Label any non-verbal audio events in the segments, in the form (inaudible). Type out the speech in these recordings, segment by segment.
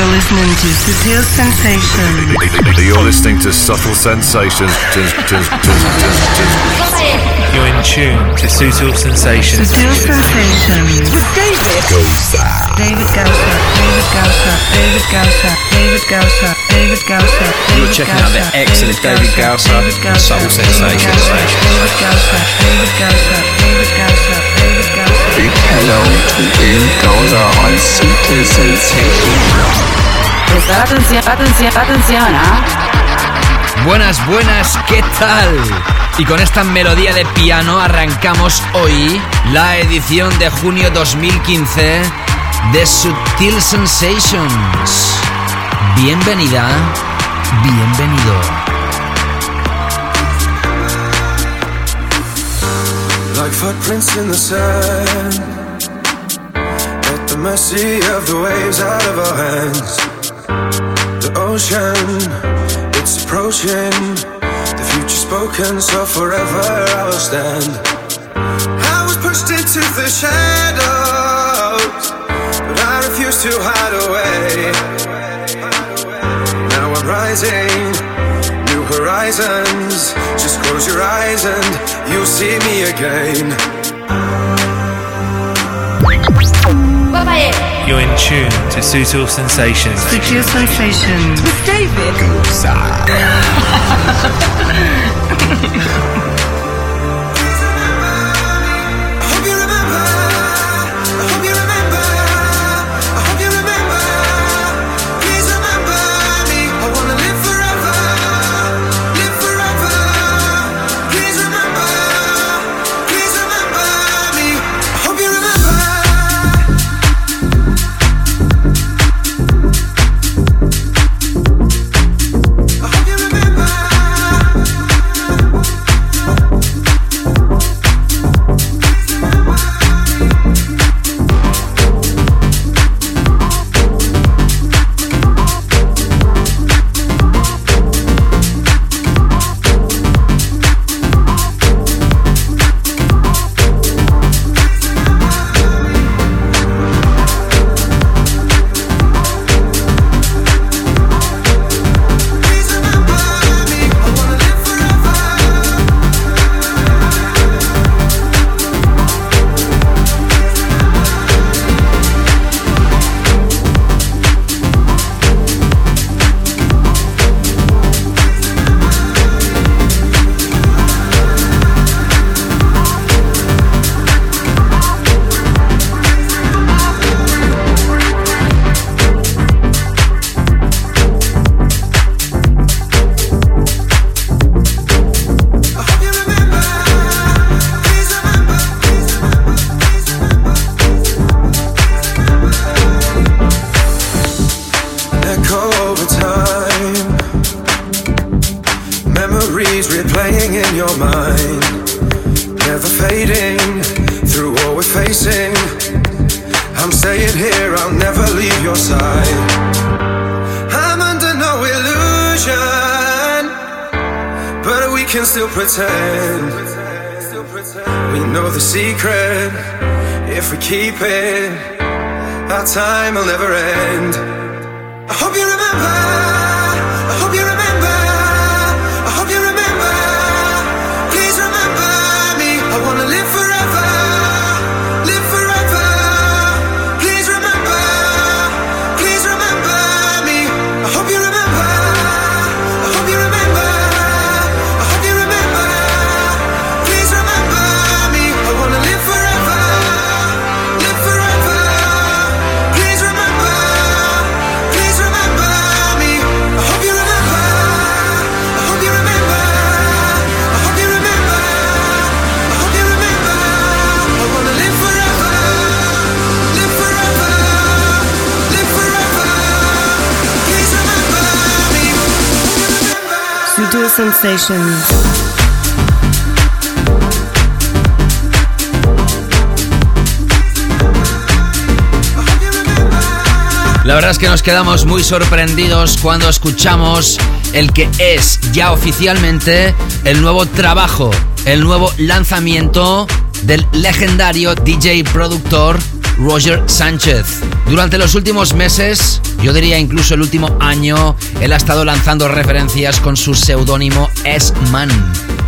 You're listening to Subtle Sensations. You're listening to Subtle Sensations. You're in tune to Subtle Sensations. Subtle Sensations. With David Gausa. David Gausa. David Gausa. David Gausa. David Gausa. David Gausa. You're checking out the excellent David Gausa Subtle Sensations. David Gausa. David Gausa. David Gausa. Prestar atención, atención, atención, ¿ah? Buenas, buenas, ¿qué tal? Y con esta melodía de piano arrancamos hoy la edición de junio 2015 de Subtil Sensations. Bienvenida, bienvenido. Like footprints in the sand, at the mercy of the waves out of our hands. The ocean, it's approaching. The future spoken, so forever I will stand. I was pushed into the shadows, but I refuse to hide away. Now I'm rising, horizons. Just close your eyes and you'll see me again. You're in tune to Subtle Sensations. Subtle Sensations. With David (laughs) time will never end. I hope you remember. La verdad es que nos quedamos muy sorprendidos cuando escuchamos el que es ya oficialmente el nuevo trabajo, el nuevo lanzamiento del legendario DJ productor Roger Sánchez. Durante los últimos meses, yo diría incluso el último año, él ha estado lanzando referencias con su seudónimo S-Man.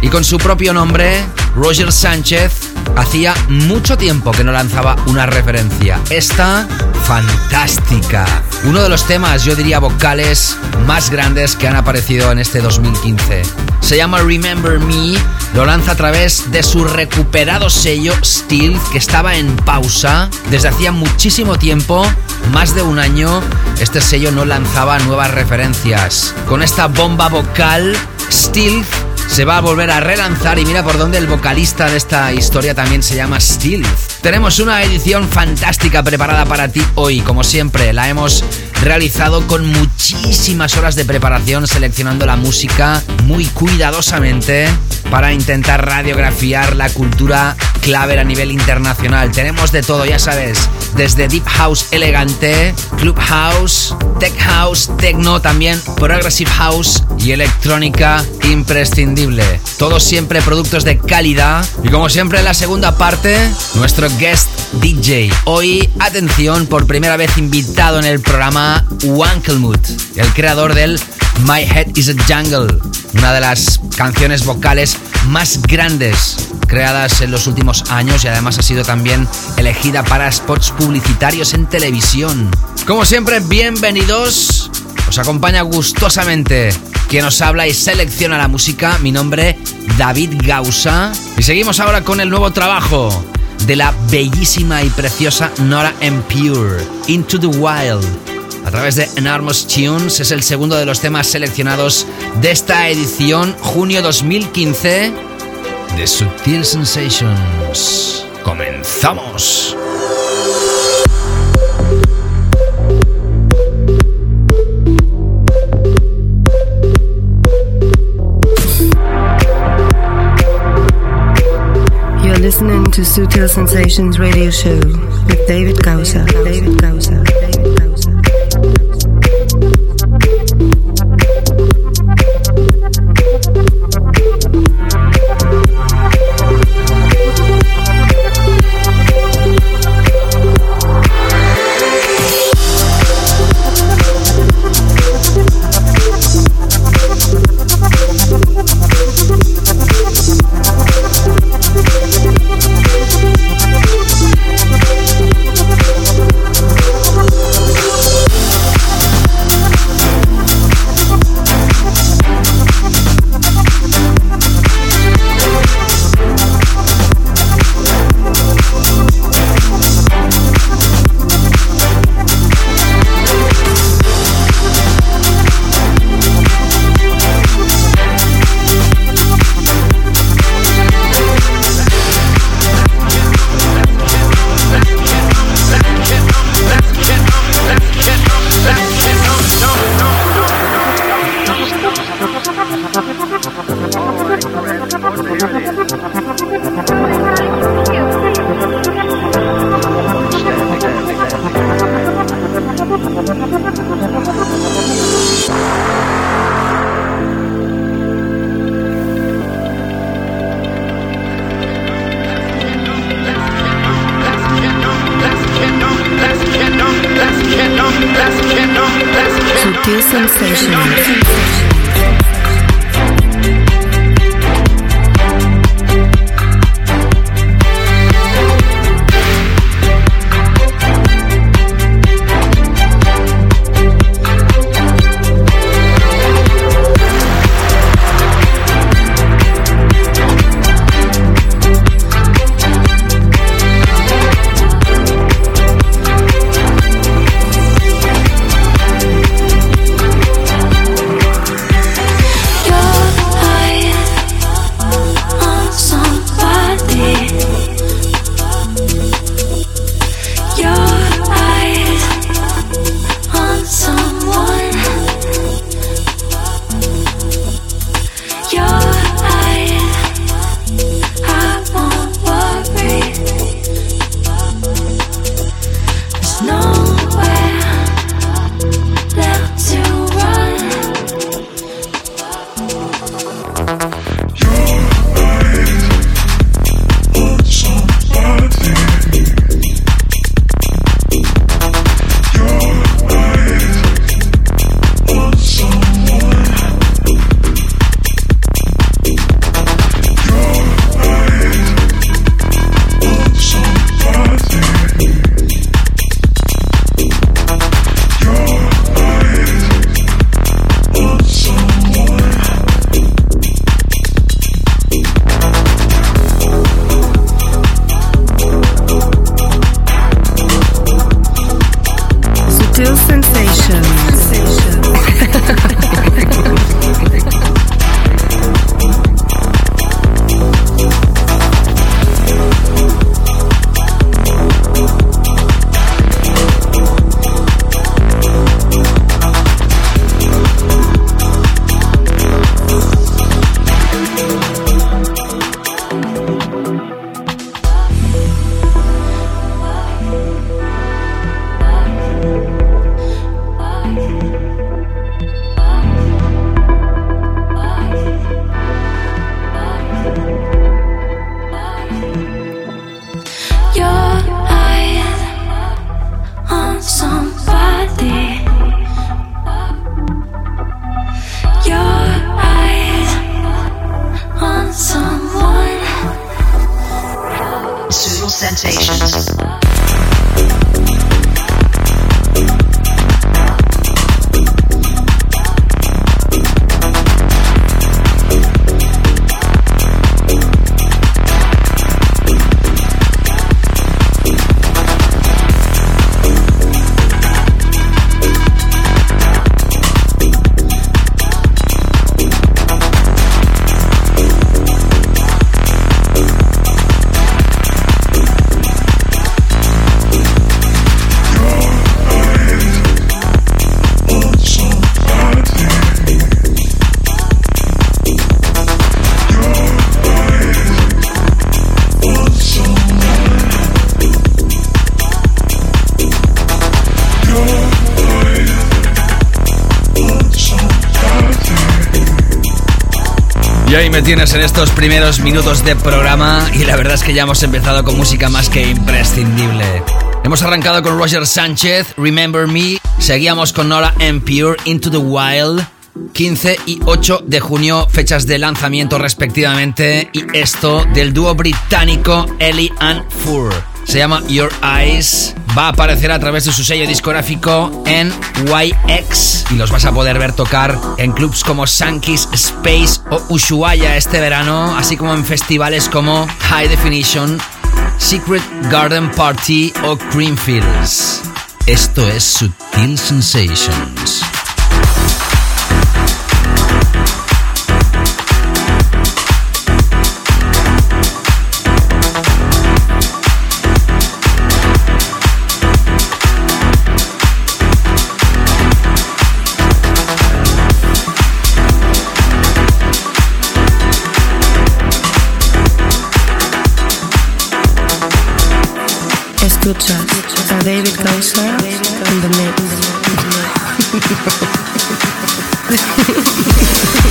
Y con su propio nombre, Roger Sánchez, hacía mucho tiempo que no lanzaba una referencia. Esta, fantástica. Uno de los temas, yo diría, vocales más grandes que han aparecido en este 2015. Se llama Remember Me, lo lanza a través de su recuperado sello Steel, que estaba en pausa desde hacía muchísimo tiempo, más de un año, este sello no lanzaba nuevas referencias. Con esta bomba vocal, Steel se va a volver a relanzar y mira por dónde el vocalista de esta historia también se llama Steel. Tenemos una edición fantástica preparada para ti hoy, como siempre, la hemos realizado con muchísimas horas de preparación, seleccionando la música muy cuidadosamente para intentar radiografiar la cultura clave a nivel internacional. Tenemos de todo, ya sabes, desde Deep House elegante, Club House, Tech House, Techno también, Progressive House y electrónica imprescindible. Todos siempre productos de calidad. Y como siempre en la segunda parte, nuestro guest DJ. Hoy, atención, por primera vez invitado en el programa Wankelmut, el creador del My Head is a Jungle, una de las canciones vocales más grandes creadas en los últimos años y además ha sido también elegida para spots publicitarios en televisión. Como siempre, bienvenidos. Os acompaña gustosamente quien nos habla y selecciona la música. Mi nombre, David Gausa. Y seguimos ahora con el nuevo trabajo de la bellísima y preciosa Nora M. Pure, Into the Wild. A través de Enormous Tunes es el segundo de los temas seleccionados de esta edición, junio 2015 de Subtil Sensations. ¡Comenzamos! You're listening to Sutil Sensations radio show with David Gausa. David Gausa. Tienes en estos primeros minutos de programa y la verdad es que ya hemos empezado con música más que imprescindible. Hemos arrancado con Roger Sánchez, Remember Me, seguíamos con Nora and Pure, Into the Wild, 15 y 8 de junio, fechas de lanzamiento respectivamente, y esto del dúo británico Ellie and Fur se llama Your Eyes. Va a aparecer a través de su sello discográfico NYX y los vas a poder ver tocar en clubs como Sankey's Space o Ushuaia este verano, así como en festivales como High Definition, Secret Garden Party o Greenfields. Esto es Sutil Sensations. Escucha a David Gausser in the mix. (laughs)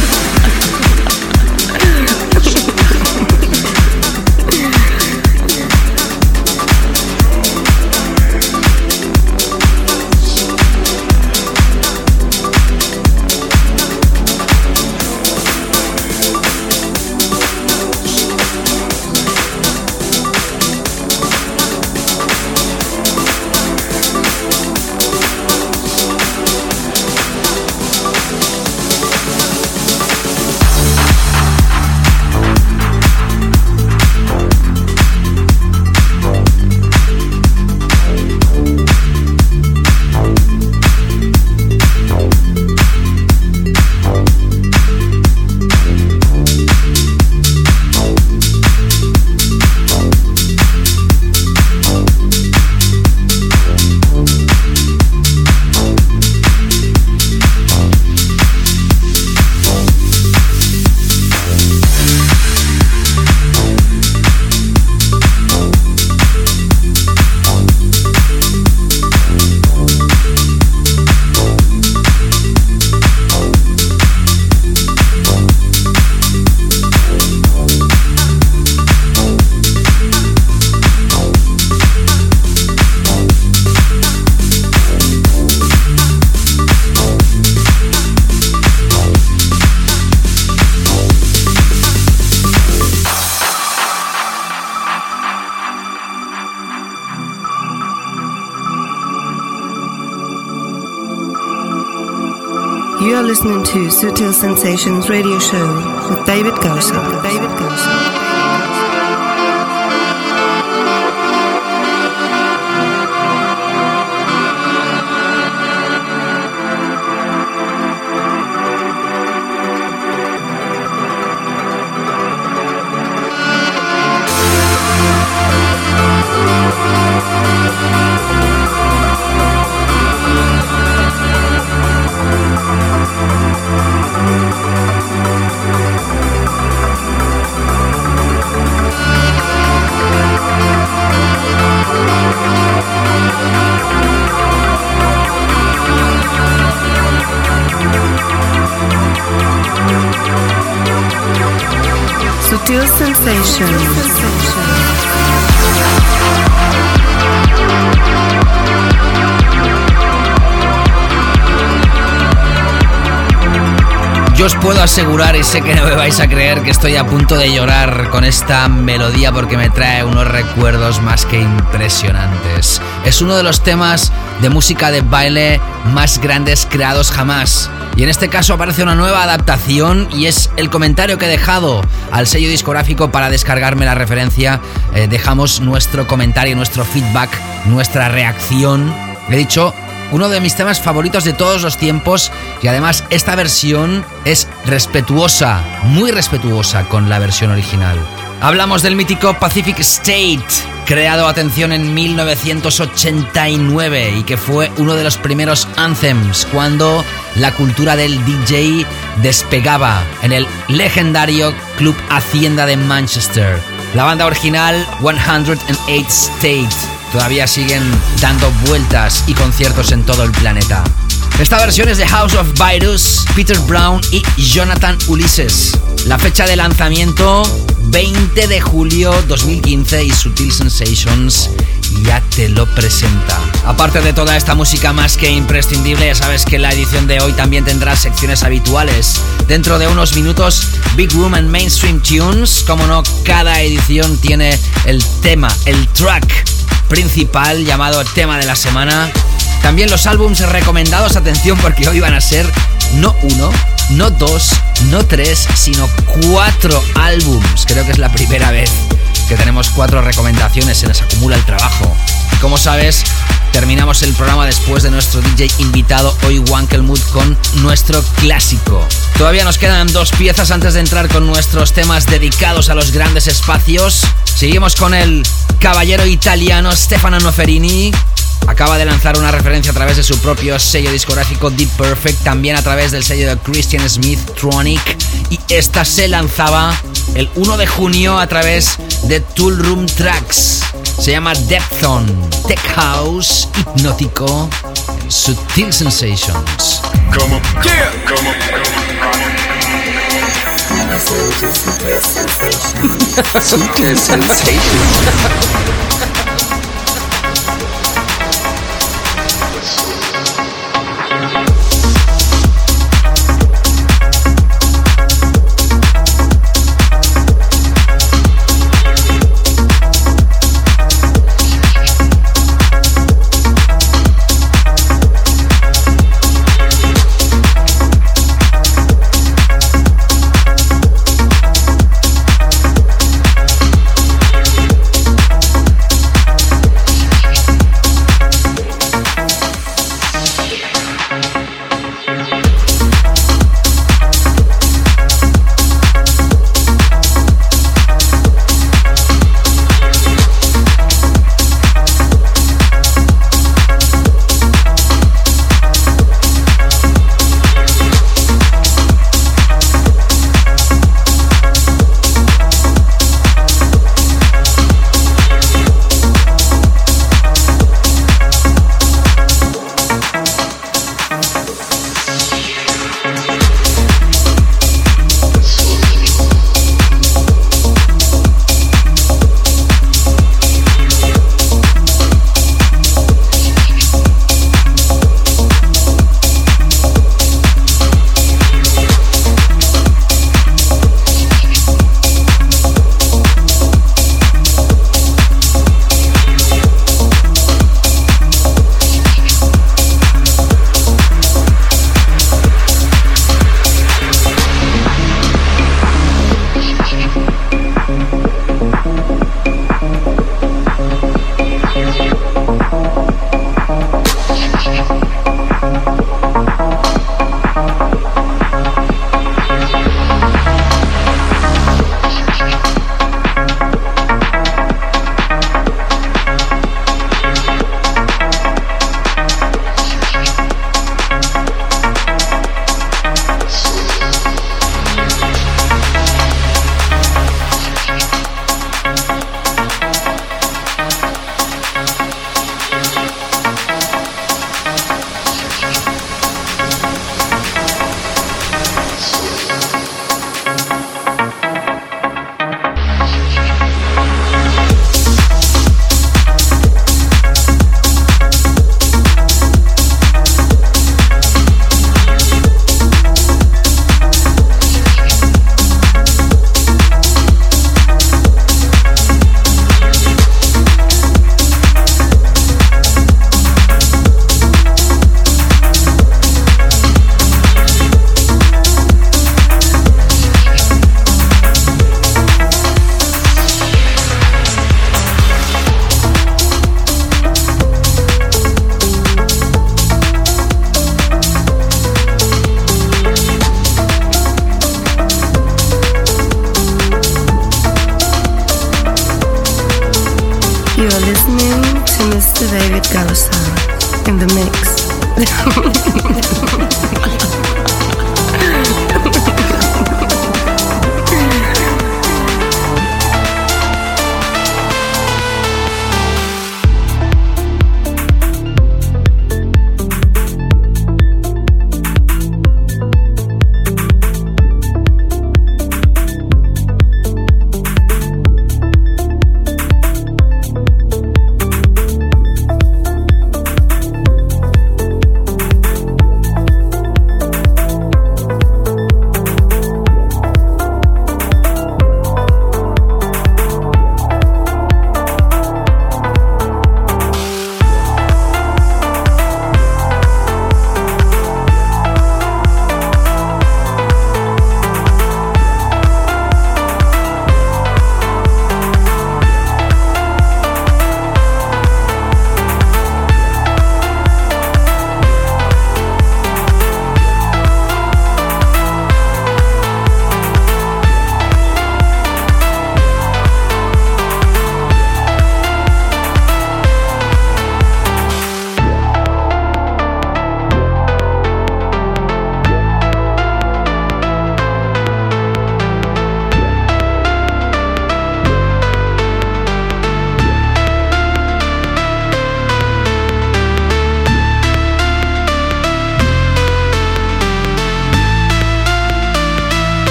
listening to Sutil Sensations radio show with David Gosa. David. Yo os puedo asegurar y sé que no me vais a creer que estoy a punto de llorar con esta melodía porque me trae unos recuerdos más que impresionantes. Es uno de los temas de música de baile más grandes creados jamás. Y en este caso aparece una nueva adaptación y es el comentario que he dejado al sello discográfico para descargarme la referencia. Eh, dejamos nuestro comentario, nuestro feedback, nuestra reacción. He dicho uno de mis temas favoritos de todos los tiempos y además esta versión es respetuosa, muy respetuosa con la versión original. Hablamos del mítico Pacific State, creado, atención, en 1989 y que fue uno de los primeros anthems cuando la cultura del DJ despegaba en el legendario Club Hacienda de Manchester. La banda original 108 State todavía siguen dando vueltas y conciertos en todo el planeta. Esta versión es de House of Virus, Peter Brown y Jonathan Ulises. La fecha de lanzamiento 20 de julio 2015 y Sutil Sensations ya te lo presenta. Aparte de toda esta música más que imprescindible, ya sabes que la edición de hoy también tendrá secciones habituales. Dentro de unos minutos, Big Room and Mainstream Tunes. Como no, cada edición tiene el tema, el track principal llamado tema de la semana. También los álbums recomendados, atención porque hoy van a ser no uno, no dos, no tres, sino cuatro álbums. Creo que es la primera vez que tenemos cuatro recomendaciones, se nos acumula el trabajo. Como sabes, terminamos el programa después de nuestro DJ invitado hoy Wankelmood con nuestro clásico. Todavía nos quedan dos piezas antes de entrar con nuestros temas dedicados a los grandes espacios. Seguimos con el caballero italiano Stefano Noferini. Acaba de lanzar una referencia a través de su propio sello discográfico Deep Perfect, también a través del sello de Christian Smith Tronic. Y esta se lanzaba el 1 de junio a través de Tool Room Tracks. Se llama Depthon, Tech House, hipnótico, Sutil Sensations. Come on. Yeah. Come on. Sutil Sensation.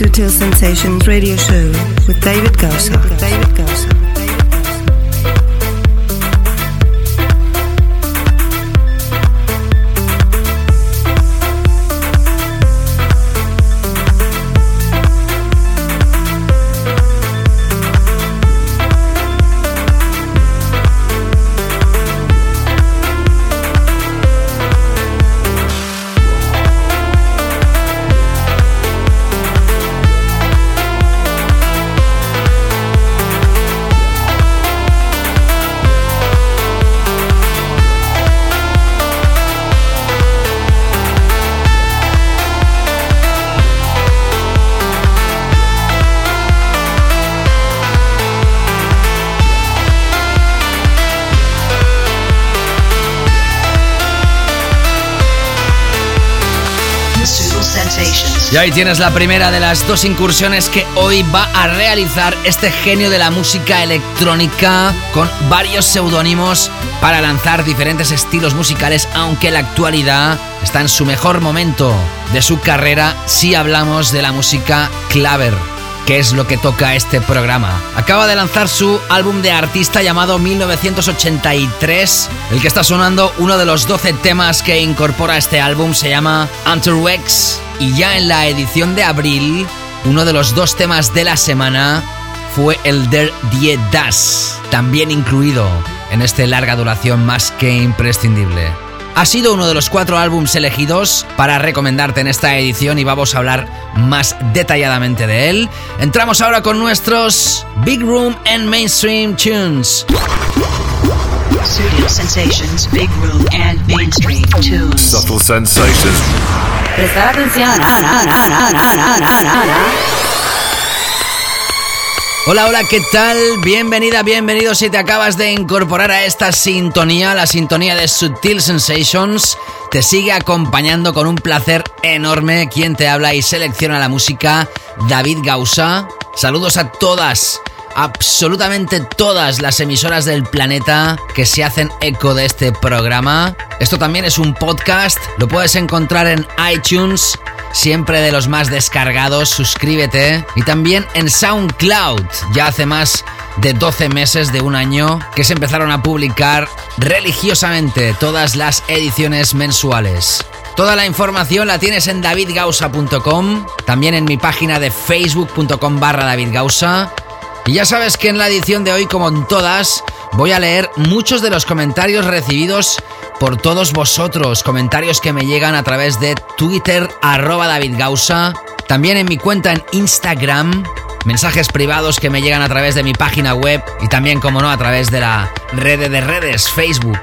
Sutil Sensations radio show with David Gausa. David. Ahí tienes la primera de las dos incursiones que hoy va a realizar este genio de la música electrónica con varios seudónimos para lanzar diferentes estilos musicales, aunque en la actualidad está en su mejor momento de su carrera si hablamos de la música claver que es lo que toca este programa. Acaba de lanzar su álbum de artista llamado 1983. El que está sonando, uno de los 12 temas que incorpora este álbum, se llama Anterwex. Y ya en la edición de abril, uno de los dos temas de la semana fue el Der Die Das, también incluido en este larga duración más que imprescindible. Ha sido uno de los cuatro álbums elegidos para recomendarte en esta edición y vamos a hablar más detalladamente de él. Entramos ahora con nuestros Big Room and Mainstream Tunes. Studio Sensations, Big Room and Mainstream Tunes. Subtle Sensations. Prestar atención. Hola, hola, ¿qué tal? Bienvenida, bienvenido si te acabas de incorporar a esta sintonía, la sintonía de Subtil Sensations. Te sigue acompañando con un placer enorme quien te habla y selecciona la música, David Gausa. Saludos a todas absolutamente todas las emisoras del planeta que se hacen eco de este programa. Esto también es un podcast, lo puedes encontrar en iTunes, siempre de los más descargados, suscríbete. Y también en SoundCloud, ya hace más de 12 meses de un año que se empezaron a publicar religiosamente todas las ediciones mensuales. Toda la información la tienes en davidgausa.com, también en mi página de facebook.com barra davidgausa. Y ya sabes que en la edición de hoy, como en todas, voy a leer muchos de los comentarios recibidos por todos vosotros, comentarios que me llegan a través de Twitter arroba davidgausa, también en mi cuenta en Instagram, mensajes privados que me llegan a través de mi página web y también, como no, a través de la red de redes, Facebook,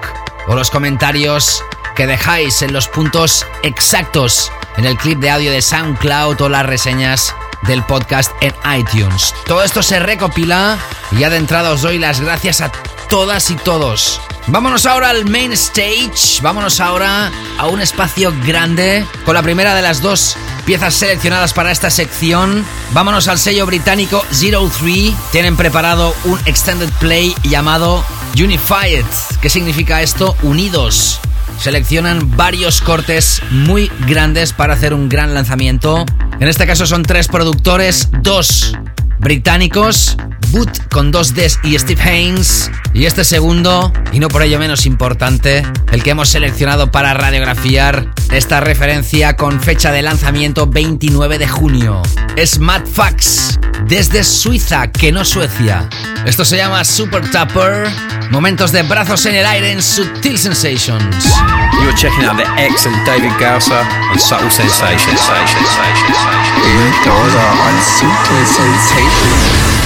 o los comentarios que dejáis en los puntos exactos en el clip de audio de SoundCloud o las reseñas del podcast en iTunes. Todo esto se recopila y ya de entrada os doy las gracias a todas y todos. Vámonos ahora al main stage, vámonos ahora a un espacio grande con la primera de las dos piezas seleccionadas para esta sección. Vámonos al sello británico Zero Three. Tienen preparado un extended play llamado Unified. ¿Qué significa esto? Unidos seleccionan varios cortes muy grandes para hacer un gran lanzamiento. En este caso son tres productores, dos británicos, Boot con dos Ds y Steve Haynes. Y este segundo, y no por ello menos importante, el que hemos seleccionado para radiografiar esta referencia con fecha de lanzamiento 29 de junio. Es Matt Fax, desde Suiza, que no Suecia. Esto se llama Super Tupper. Momentos de brazos en el aire en Subtil Sensations. You're checking out the excellent David Gausser on Subtle Sensations. David Gausser on Subtle Sensations. Peace.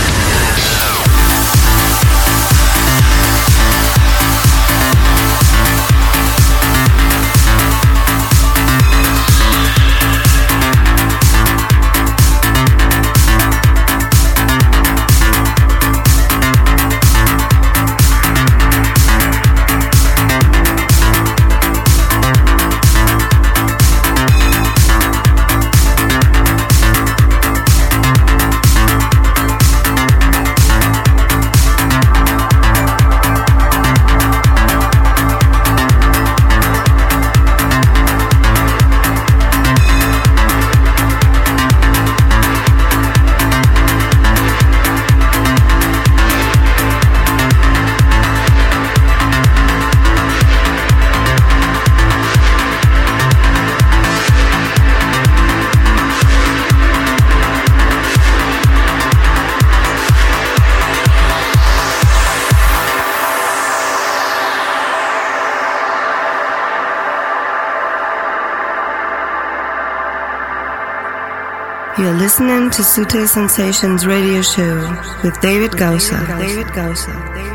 Sute Sensations radio show with David Gausa. David Gausa.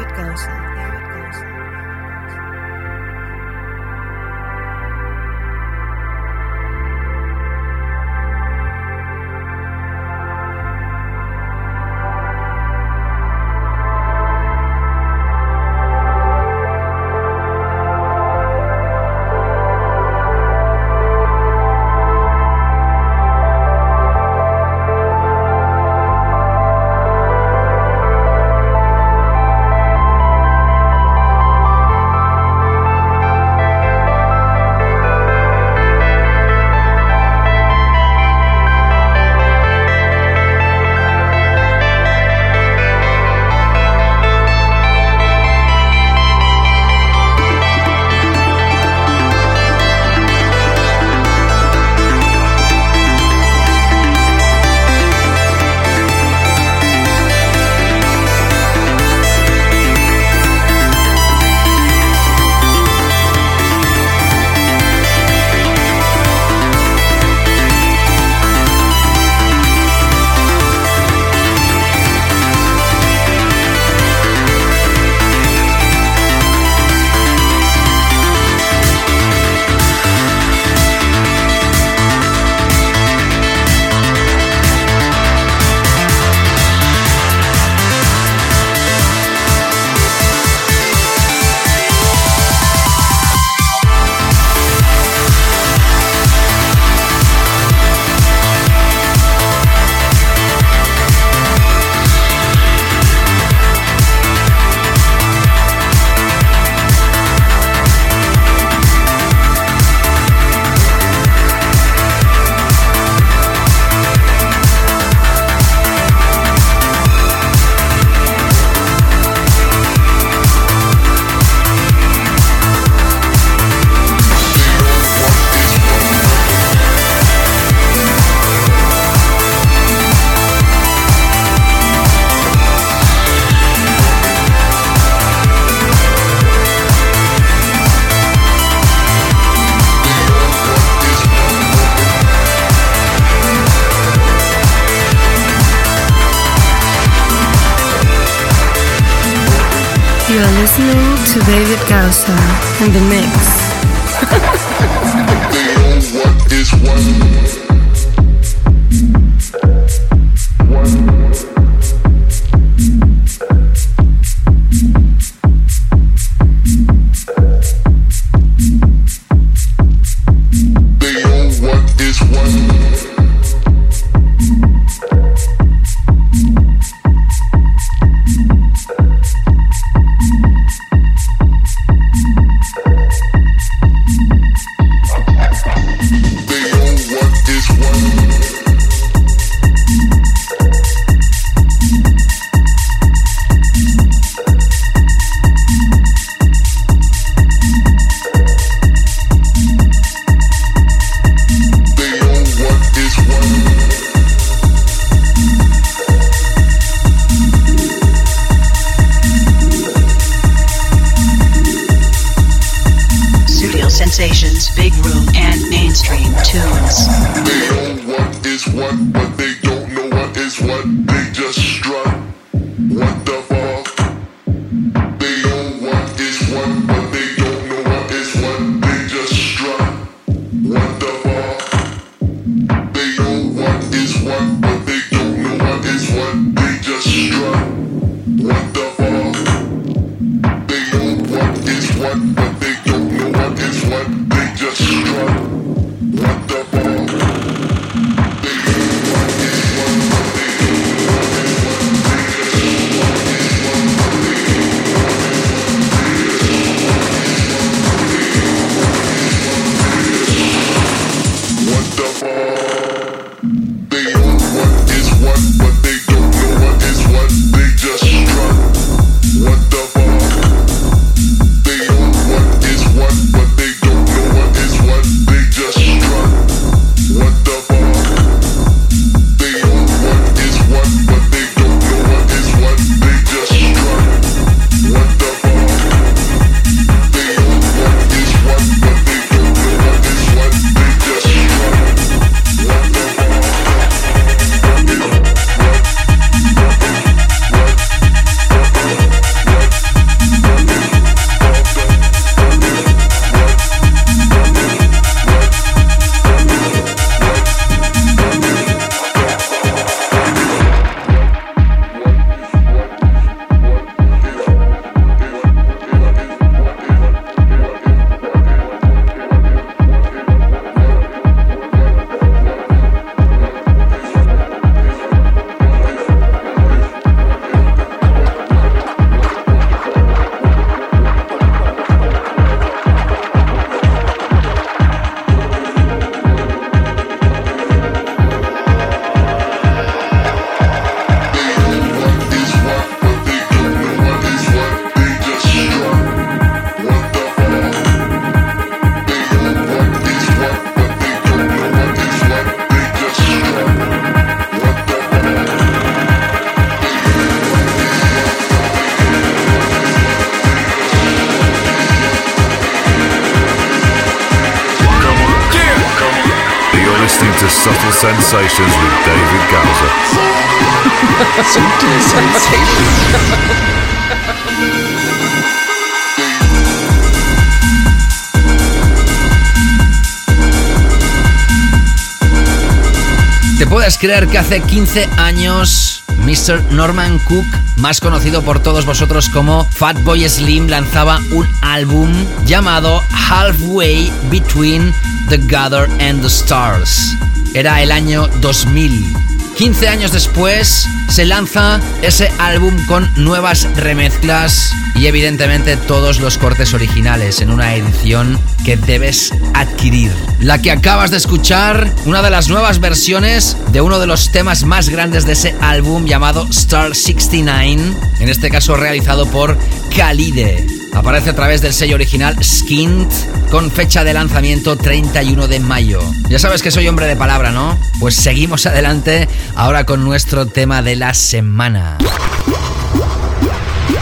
Creer que hace 15 años Mr. Norman Cook, más conocido por todos vosotros como Fatboy Slim, lanzaba un álbum llamado Halfway Between the Gather and the Stars? Era el año 2000. 15 años después se lanza ese álbum con nuevas remezclas y evidentemente todos los cortes originales en una edición que debes adquirir. La que acabas de escuchar, una de las nuevas versiones de uno de los temas más grandes de ese álbum llamado Star 69, en este caso realizado por Khalide. Aparece a través del sello original Skint con fecha de lanzamiento 31 de mayo. Ya sabes que soy hombre de palabra, ¿no? Pues seguimos adelante ahora con nuestro tema de la semana.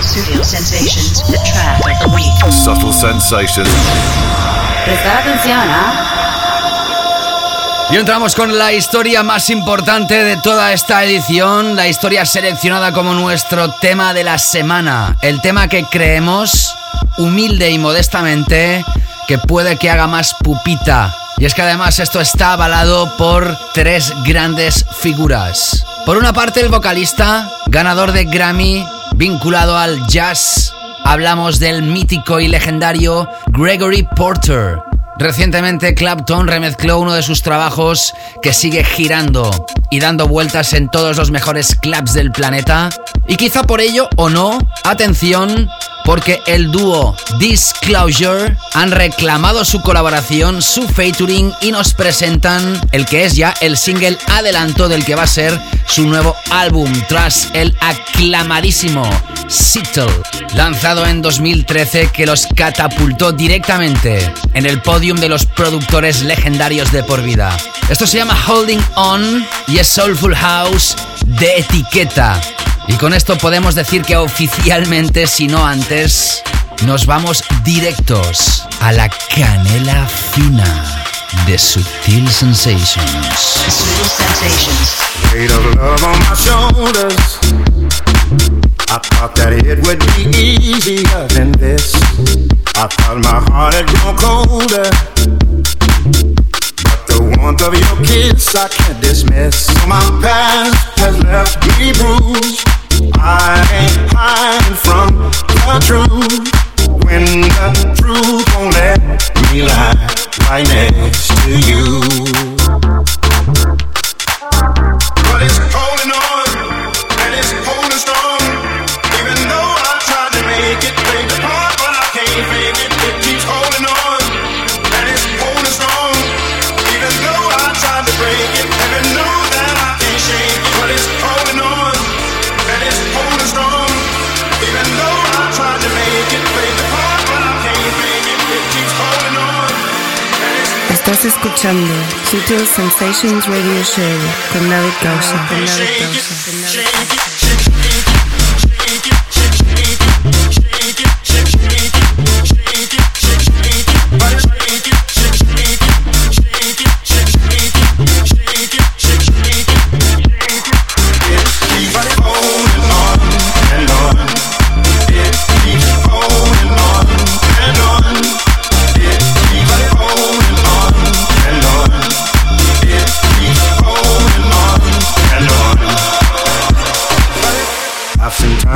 Studio Sensations, the track of the week. Subtle Sensations. Prestar atención, ¿ah? Y entramos con la historia más importante de toda esta edición, la historia seleccionada como nuestro tema de la semana, el tema que creemos, humilde y modestamente, que puede que haga más pupita. Y es que además esto está avalado por tres grandes figuras. Por una parte el vocalista, ganador de Grammy, vinculado al jazz, hablamos del mítico y legendario Gregory Porter Recientemente Clapton remezcló uno de sus trabajos que sigue girando y dando vueltas en todos los mejores clubs del planeta. Y quizá por ello o no, atención, porque el dúo Disclosure han reclamado su colaboración, su featuring y nos presentan el que es ya el single adelanto del que va a ser su nuevo álbum tras el aclamadísimo Sittle, lanzado en 2013 que los catapultó directamente en el podium de los productores legendarios de por vida. Esto se llama Holding On y es Soulful House de etiqueta. Y con esto podemos decir que oficialmente, si no antes, nos vamos directos a la canela fina de Sutil Sensations. Sutil Sensations. Weight of love on my shoulders. I thought that it would be easier than this. I thought my heart had grown colder. But the warmth of your kiss I can't dismiss. My past has left me bruised. I ain't hiding from the truth. When the truth won't let me lie right next to you. But it's holding Escuchando Sutil Sensations Radio Show con David. Con David.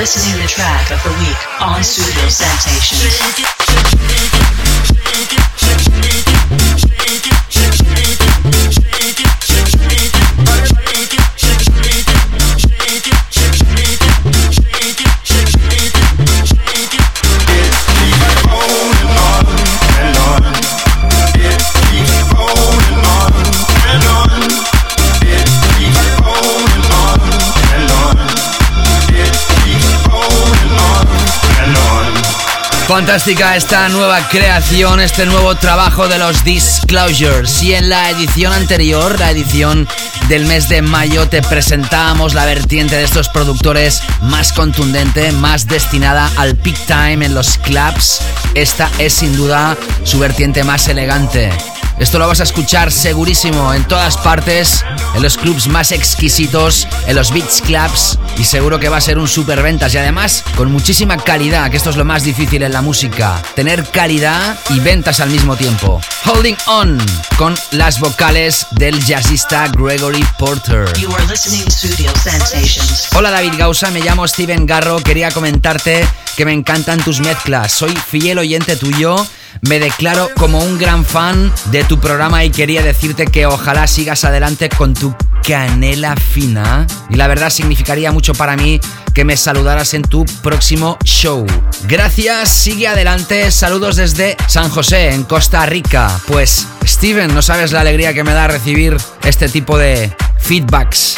listening to track of the week on Sutil Sensations. Fantástica esta nueva creación, este nuevo trabajo de los Disclosures. Y en la edición anterior, la edición del mes de mayo, te presentábamos la vertiente de estos productores más contundente, más destinada al peak time en los clubs. Esta es sin duda su vertiente más elegante. Esto lo vas a escuchar segurísimo en todas partes, en los clubs más exquisitos, en los beats clubs y seguro que va a ser un super ventas y además con muchísima calidad, que esto es lo más difícil en la música, tener calidad y ventas al mismo tiempo. Holding On con las vocales del jazzista Gregory Porter. Hola David Gausa, me llamo Steven Garro, quería comentarte que me encantan tus mezclas, soy fiel oyente tuyo me declaro como un gran fan de tu programa y quería decirte que ojalá sigas adelante con tu canela fina. Y la verdad significaría mucho para mí que me saludaras en tu próximo show. Gracias, sigue adelante. Saludos desde San José, en Costa Rica. Pues, Steven, no sabes la alegría que me da recibir este tipo de feedbacks.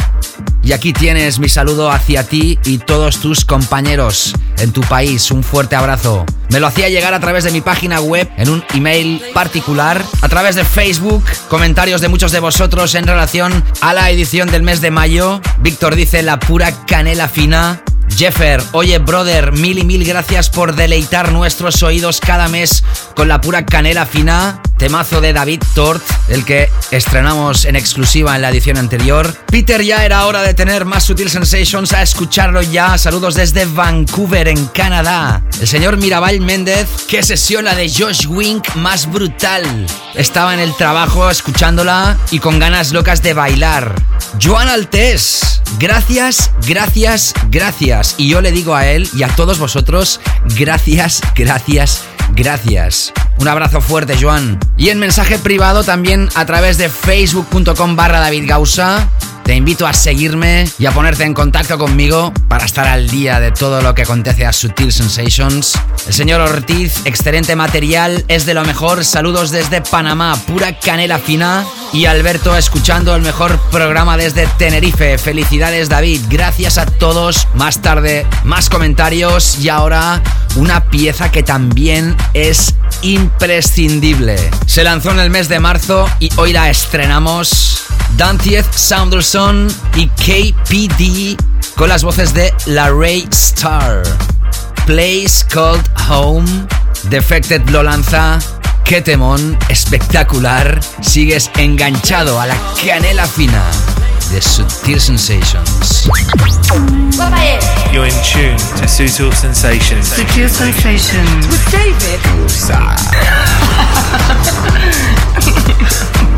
Y aquí tienes mi saludo hacia ti y todos tus compañeros en tu país. Un fuerte abrazo. Me lo hacía llegar a través de mi página web, en un email particular, a través de Facebook, comentarios de muchos de vosotros en relación a la edición del mes de mayo. Víctor dice la pura canela fina. Jeffer, oye brother, mil y mil gracias por deleitar nuestros oídos cada mes con la pura canela fina. Temazo de David Tort, el que estrenamos en exclusiva en la edición anterior. Peter, ya era hora de tener más Sutil Sensations, a escucharlo ya. Saludos desde Vancouver, en Canadá. El señor Mirabal Méndez, qué sesión la de Josh Wink más brutal. Estaba en el trabajo escuchándola y con ganas locas de bailar. Joan Altés, gracias, gracias, gracias. Y yo le digo a él y a todos vosotros, gracias, gracias, gracias. Un abrazo fuerte, Joan. Y en mensaje privado también a través de facebook.com barra David. Te invito a seguirme y a ponerte en contacto conmigo para estar al día de todo lo que acontece a Sutil Sensations. El señor Ortiz, excelente material, es de lo mejor. Saludos desde Panamá, pura canela fina. Y Alberto, escuchando el mejor programa desde Tenerife. Felicidades, David. Gracias a todos. Más tarde, más comentarios. Y ahora, una pieza que también es imprescindible. Se lanzó en el mes de marzo y hoy la estrenamos. Dantieth Saunderson y KPD con las voces de La Ray Star. Place Called Home. Defected lo lanza. Qué temón, espectacular. Sigues enganchado a la canela fina de Sutil Sensations. You're in tune to Sutil Sensations. Sutil Sensations. With David. (laughs)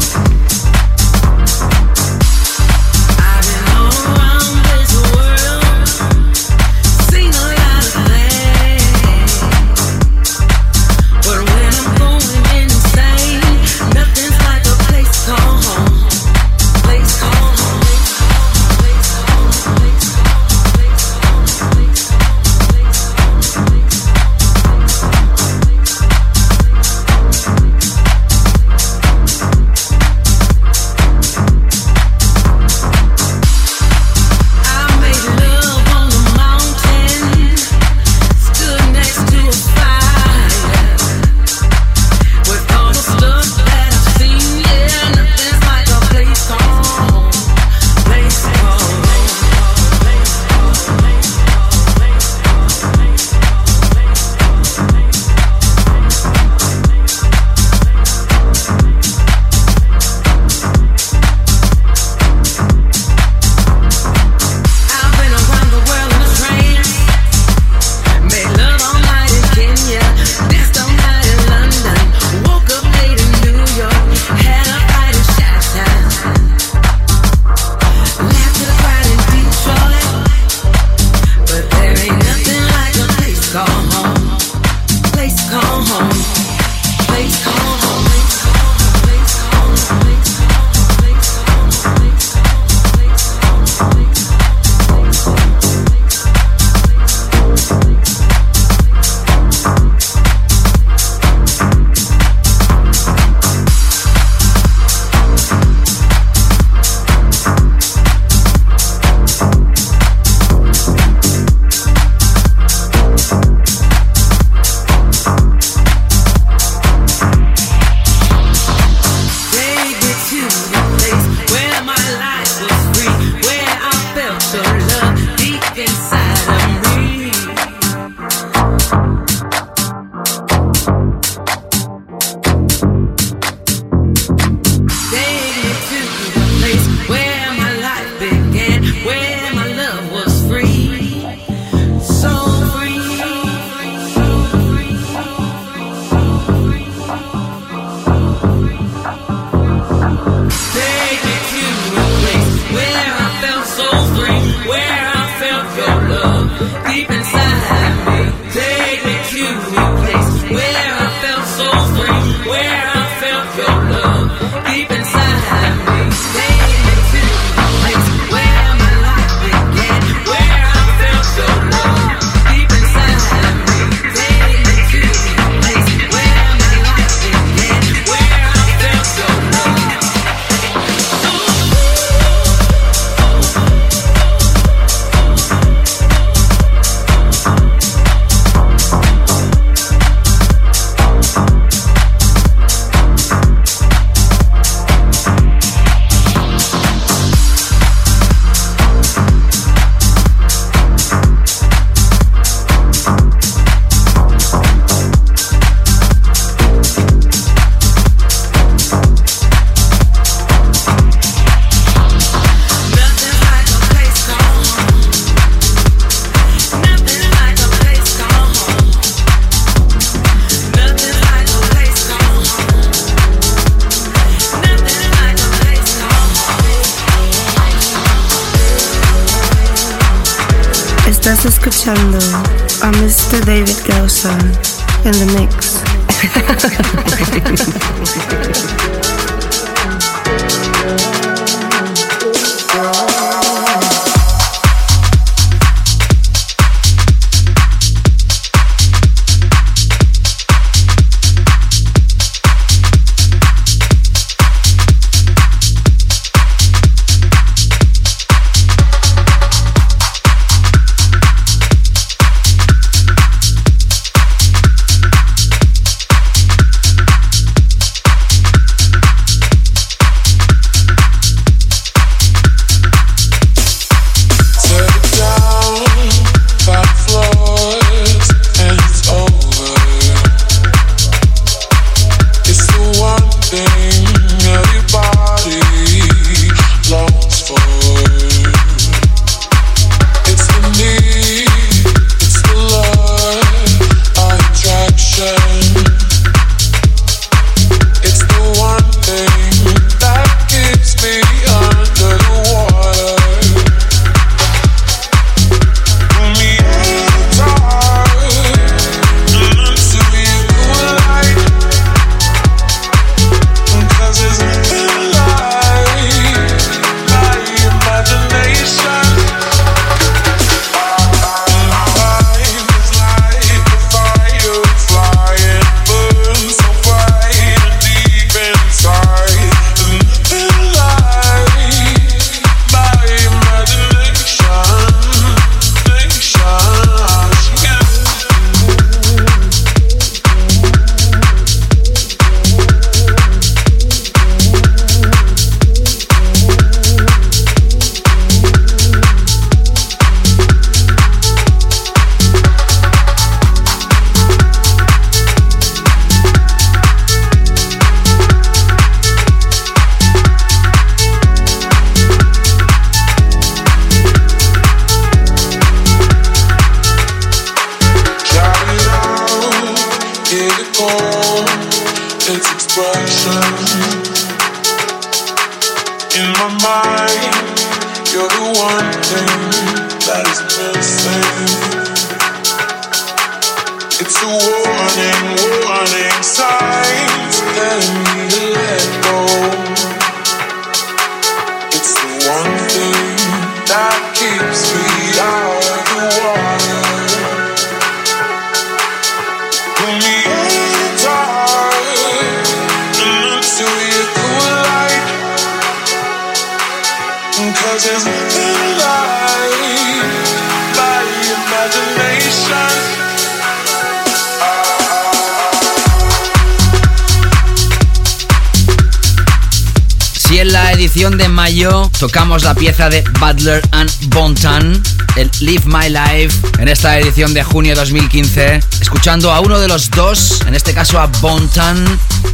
pieza de Butler and Bontan, el Live My Life, en esta edición de junio 2015, escuchando a uno de los dos, en este caso a Bontan,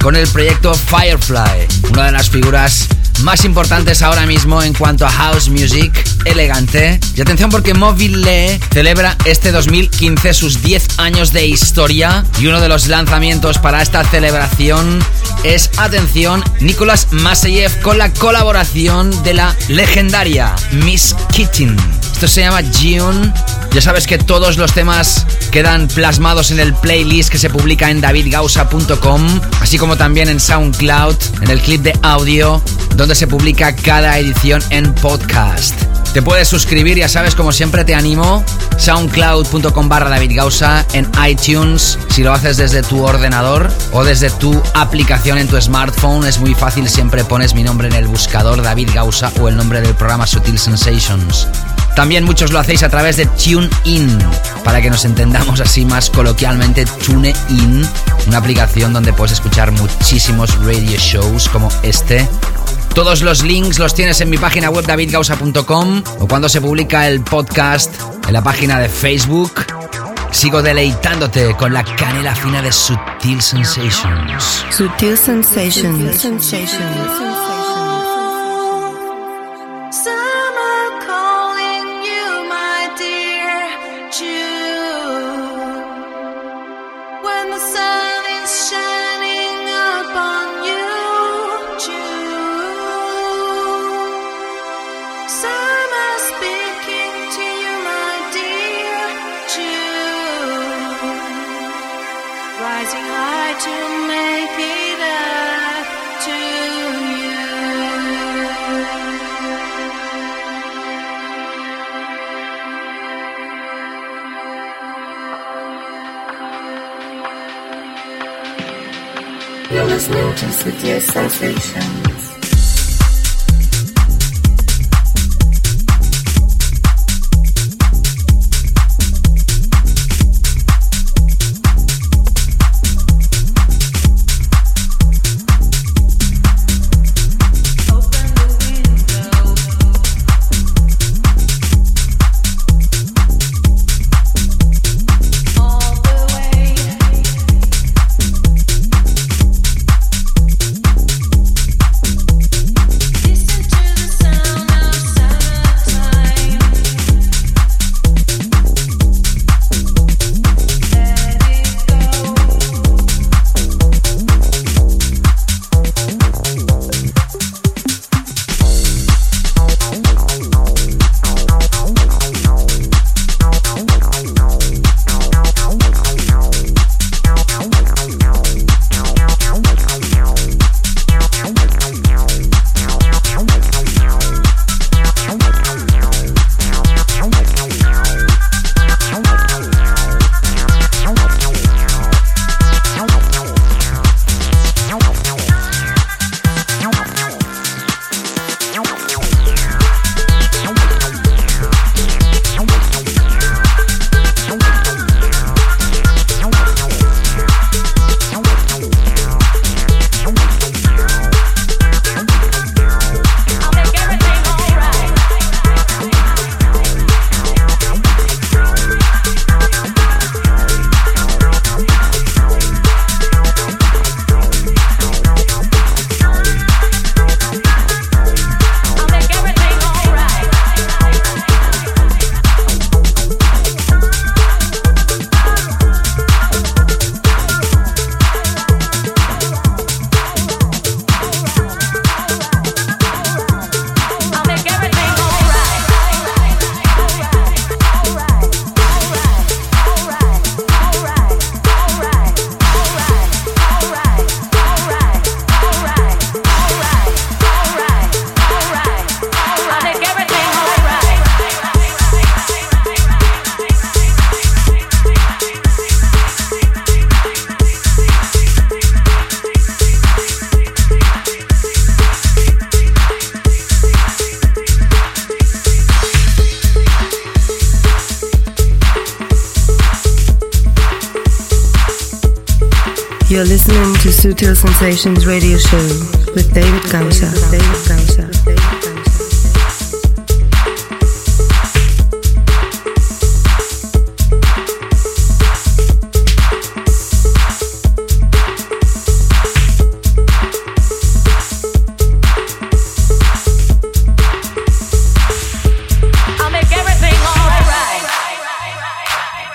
con el proyecto Firefly, una de las figuras más importantes ahora mismo en cuanto a house music elegante. Y atención porque Mobile celebra este 2015 sus 10 años de historia y uno de los lanzamientos para esta celebración es, atención, Nicolas Maseyev con la colaboración de la legendaria Miss Kitchen. Esto se llama June. Ya sabes que todos los temas quedan plasmados en el playlist que se publica en davidgausa.com, así como también en SoundCloud, en el clip de audio, donde se publica cada edición en podcast. Te puedes suscribir, ya sabes, como siempre te animo, soundcloud.com barra David Gausa en iTunes, si lo haces desde tu ordenador o desde tu aplicación en tu smartphone, es muy fácil, siempre pones mi nombre en el buscador David Gausa o el nombre del programa Sutil Sensations. También muchos lo hacéis a través de TuneIn, para que nos entendamos así más coloquialmente, TuneIn, una aplicación donde puedes escuchar muchísimos radio shows como este todos los links los tienes en mi página web davidgausa.com o cuando se publica el podcast en la página de Facebook. Sigo deleitándote con la canela fina de Sutil Sensations. Sutil Sensations. Sensations. With your sensation. Sutil Sensations radio show with David Gausa. David Gausa.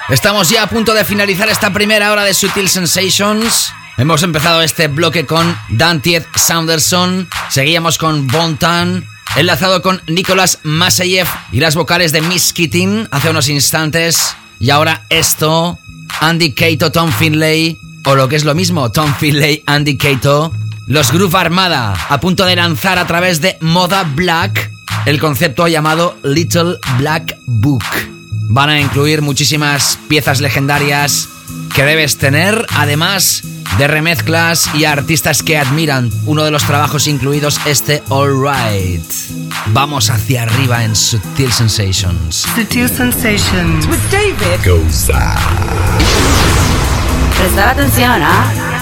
Estamos ya a punto de finalizar esta primera hora de Sutil Sensations. Hemos empezado este bloque con Dantiet Sanderson, seguíamos con Bontan, enlazado con Nicolás Maseyev y las vocales de Miss Keating hace unos instantes. Y ahora esto, Andy Cato, Tom Finlay, o lo que es lo mismo, Tom Finlay, Andy Cato, los Groove Armada, a punto de lanzar a través de Moda Black el concepto llamado Little Black Book. Van a incluir muchísimas piezas legendarias que debes tener, además de remezclas y artistas que admiran. Uno de los trabajos incluidos este All Right. Vamos hacia arriba en Sutil Sensations. Sutil Sensations with David Goza. Prestar atención, ¿ah? Estás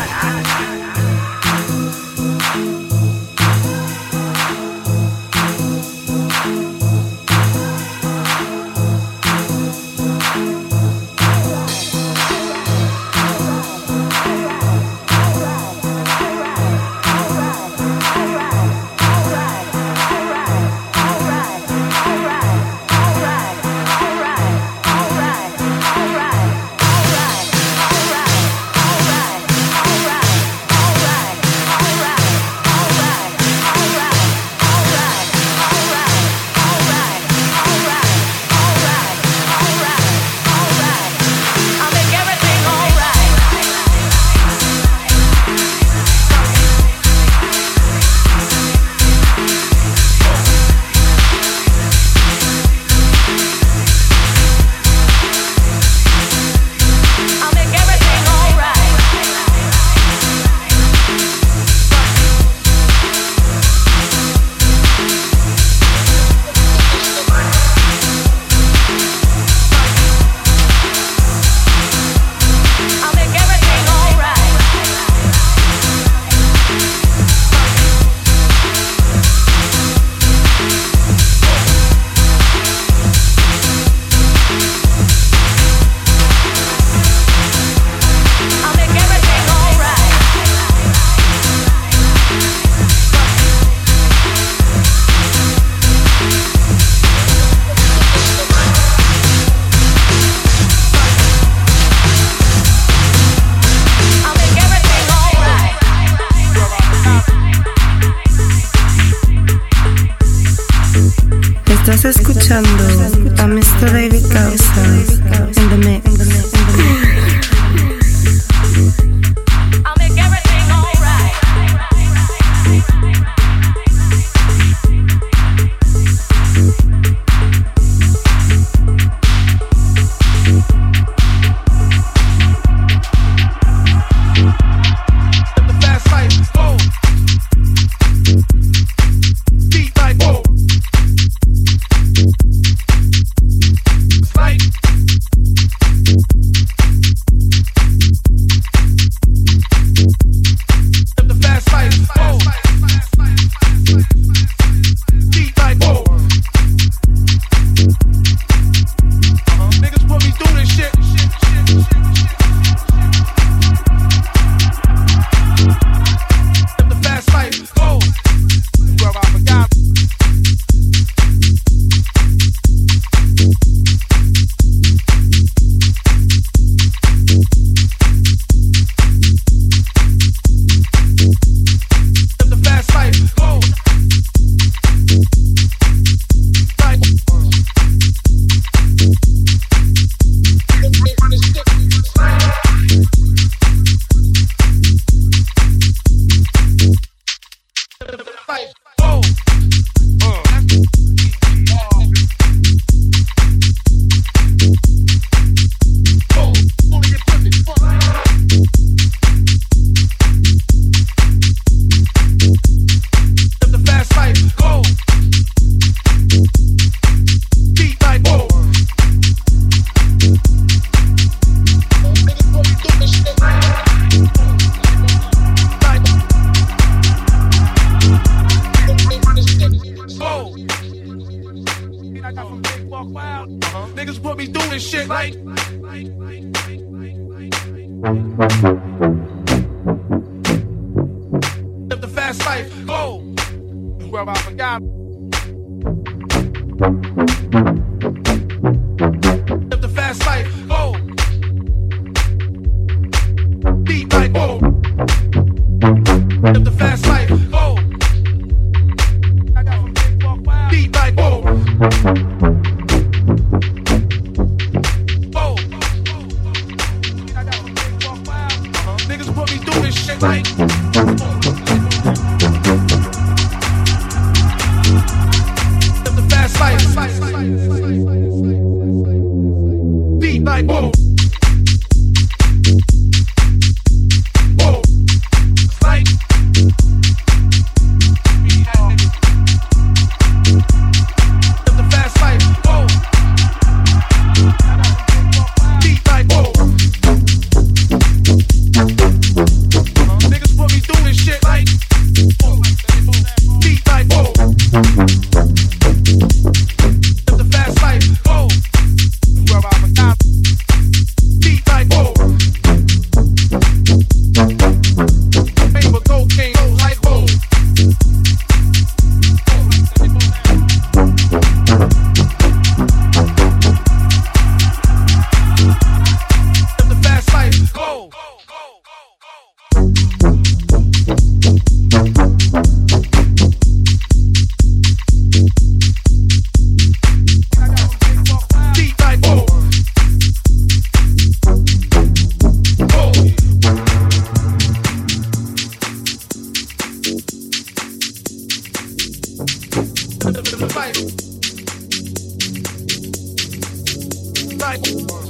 life.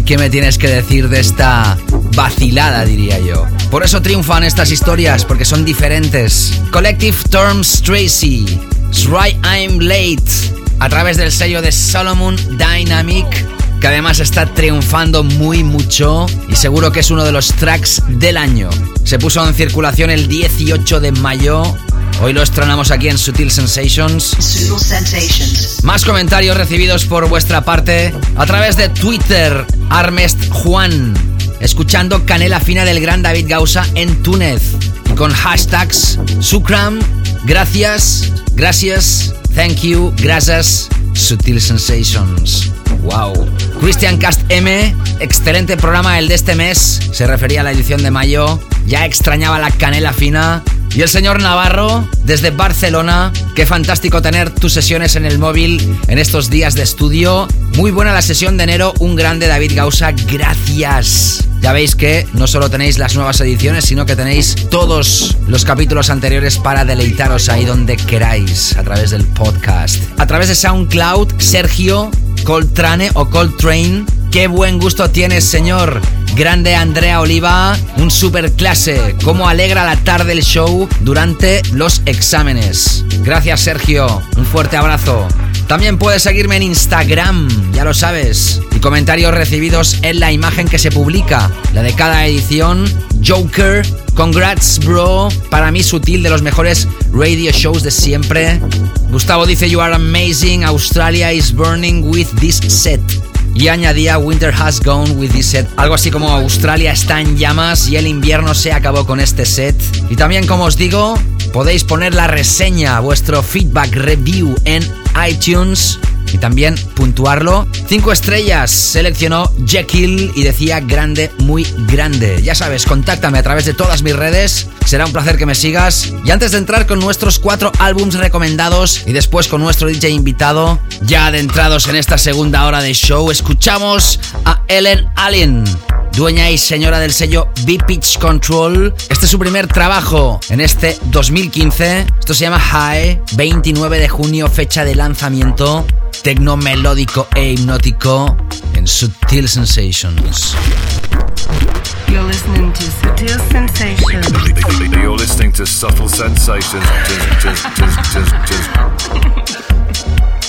¿Qué me tienes que decir de esta vacilada, diría yo? Por eso triunfan estas historias, porque son diferentes. Collective Terms Tracy, Right I'm Late, a través del sello de Solomon Dynamic, que además está triunfando muy mucho y seguro que es uno de los tracks del año. Se puso en circulación el 18 de mayo Hoy lo estrenamos aquí en Sutil Sensations. Sutil Sensations. Más comentarios recibidos por vuestra parte a través de Twitter. Armest Juan, escuchando Canela Fina del gran David Gausa en Túnez. Con hashtags Sukram, gracias, gracias, thank you, gracias, Sutil Sensations. Wow. Christian Cast M, excelente programa el de este mes. Se refería a la edición de mayo. Ya extrañaba la canela fina. Y el señor Navarro, desde Barcelona, qué fantástico tener tus sesiones en el móvil en estos días de estudio. Muy buena la sesión de enero, un grande David Gausa, gracias. Ya veis que no solo tenéis las nuevas ediciones, sino que tenéis todos los capítulos anteriores para deleitaros ahí donde queráis, a través del podcast. A través de SoundCloud, Sergio Coltrane o Coltrane. Qué buen gusto tienes, señor. Grande Andrea Oliva, un super clase. Cómo alegra la tarde el show durante los exámenes. Gracias, Sergio. Un fuerte abrazo. También puedes seguirme en Instagram, ya lo sabes. Y comentarios recibidos en la imagen que se publica, la de cada edición. Joker, congrats, bro. Para mí, sutil de los mejores radio shows de siempre. Gustavo dice: You are amazing. Australia is burning with this set. Y añadía Winter has gone with this set. Algo así como Australia está en llamas y el invierno se acabó con este set. Y también, como os digo, podéis poner la reseña, vuestro feedback review en iTunes y también puntuarlo. Cinco estrellas seleccionó Jekyll y decía grande, muy grande. Ya sabes, contáctame a través de todas mis redes. Será un placer que me sigas. Y antes de entrar con nuestros cuatro álbums recomendados y después con nuestro DJ invitado, ya adentrados en esta segunda hora de show, escuchamos a Ellen Allen dueña y señora del sello B-Pitch Control. Este es su primer trabajo en este 2015. Esto se llama High, 29 de junio, fecha de lanzamiento. Tecno melódico e hipnótico en Sutil Sensations. You're listening to Sutil Sensations. You're listening to Subtle Sensations. (laughs)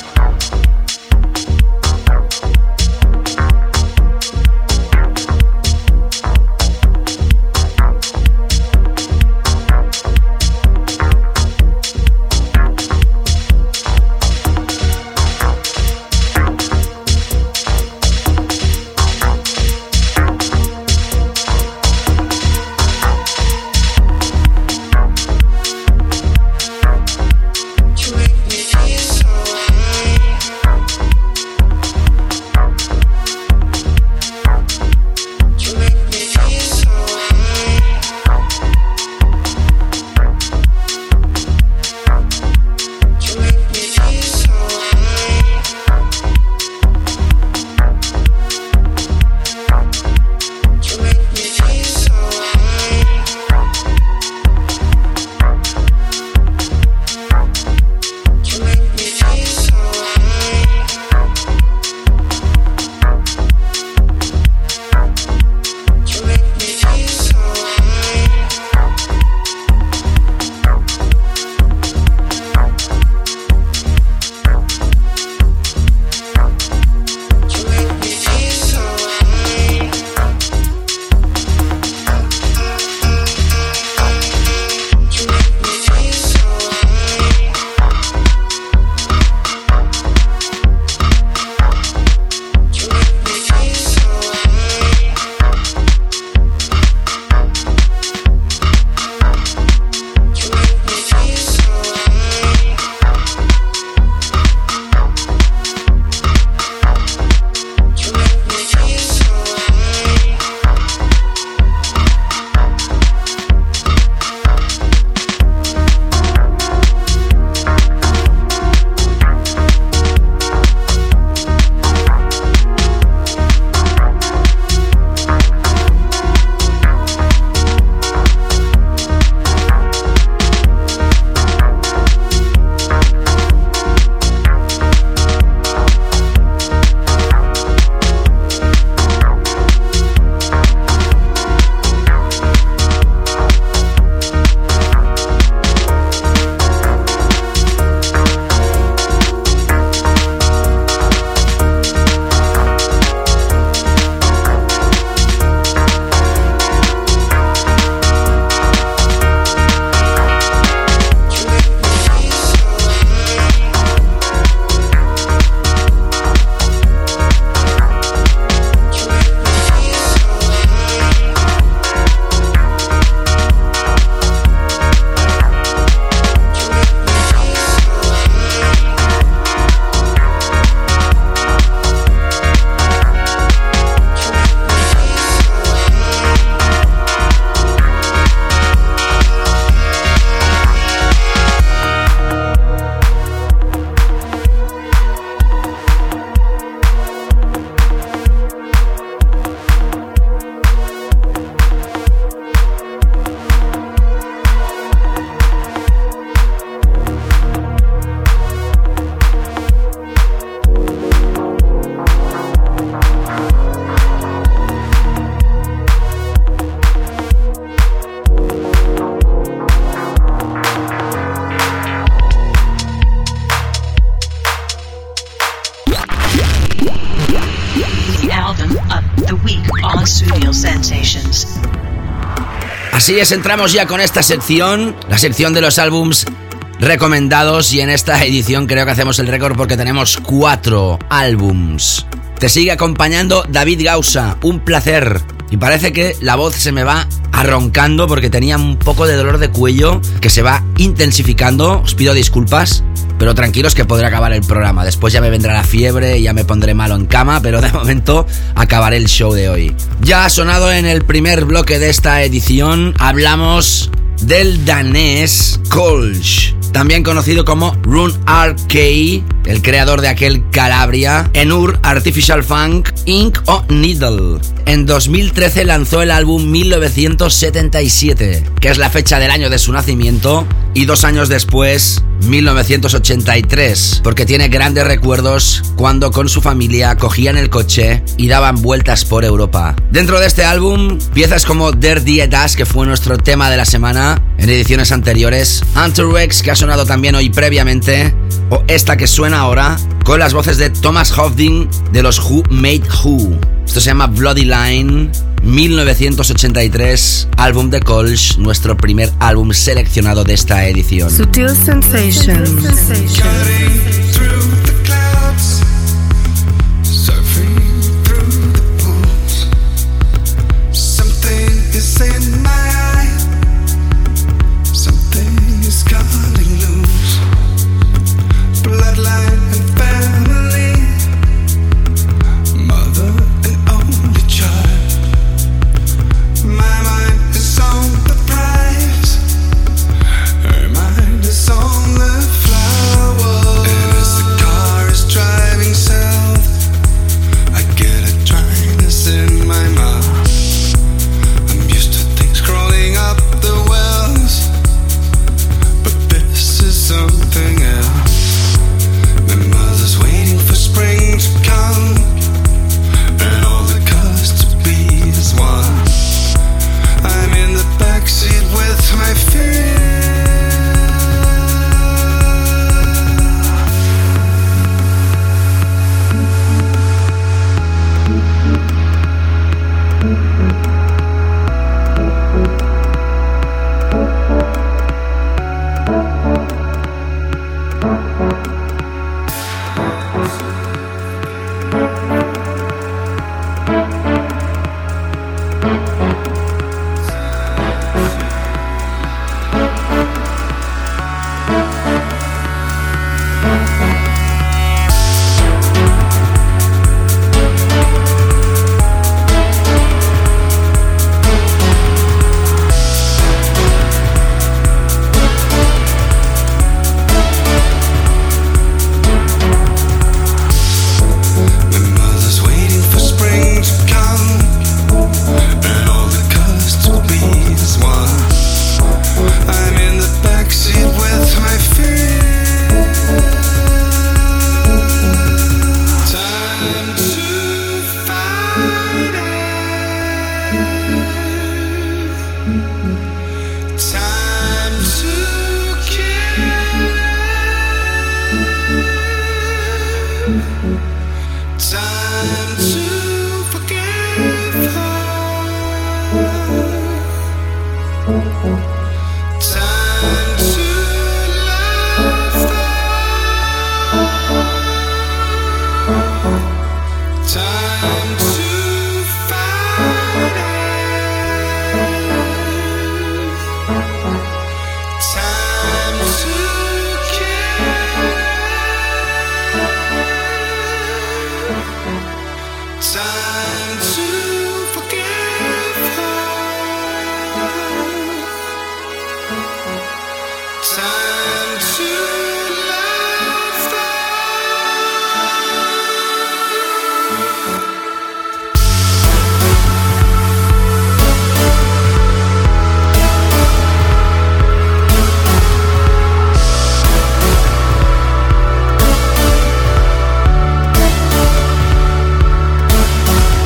Así es, entramos ya con esta sección, la sección de los álbums recomendados y en esta edición creo que hacemos el récord porque tenemos cuatro álbums. Te sigue acompañando David Gausa, un placer. Y parece que la voz se me va arroncando porque tenía un poco de dolor de cuello que se va intensificando. Os pido disculpas, pero tranquilos que podré acabar el programa. Después ya me vendrá la fiebre y ya me pondré malo en cama, pero de momento acabaré el show de hoy. Ya ha sonado en el primer bloque de esta edición, hablamos del danés Kolsch, también conocido como Rune RK, el creador de aquel Calabria, Enur, Artificial Funk, Ink o Needle. En 2013 lanzó el álbum 1977, que es la fecha del año de su nacimiento, y dos años después, 1983, porque tiene grandes recuerdos cuando con su familia cogían el coche y daban vueltas por Europa. Dentro de este álbum, piezas como Der Die Das, que fue nuestro tema de la semana en ediciones anteriores, Hunter Rex, que ha sonado también hoy previamente, o esta que suena ahora, con las voces de Thomas Hofding de los Who Made Who. Esto se llama Bloody Line 1983, álbum de Colch, nuestro primer álbum seleccionado de esta edición. Sutil Sensations.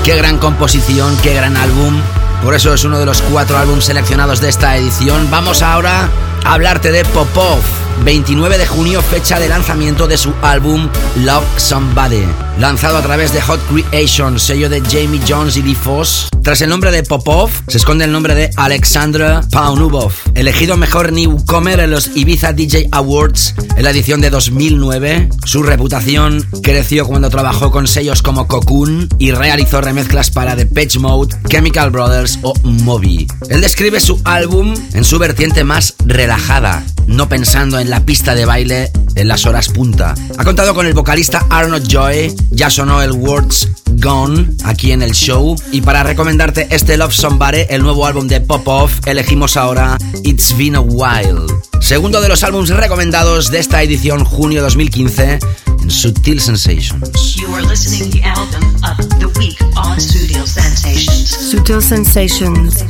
Qué gran composición, qué gran álbum. Por eso es uno de los cuatro álbumes seleccionados de esta edición. Vamos ahora a hablarte de Popov. 29 de junio, fecha de lanzamiento de su álbum Love Somebody, lanzado a través de Hot Creation, sello de Jamie Jones y Lee Foss. Tras el nombre de Popov, se esconde el nombre de Alexandra Paunubov, elegido mejor newcomer en los Ibiza DJ Awards en la edición de 2009. Su reputación creció cuando trabajó con sellos como Cocoon y realizó remezclas para The Pitch Mode, Chemical Brothers o Moby. Él describe su álbum en su vertiente más relajada, no pensando en la pista de baile en las horas punta. Ha contado con el vocalista Arnold Joy, ya sonó el Words Gone aquí en el show. Y para recomendarte este Love Somebody, el nuevo álbum de Pop Off, elegimos ahora It's Been a While. Segundo de los álbumes recomendados de esta edición junio 2015 en Sutil Sensations. You are listening the album of the week on Studio Sensations. Sutil Sensations.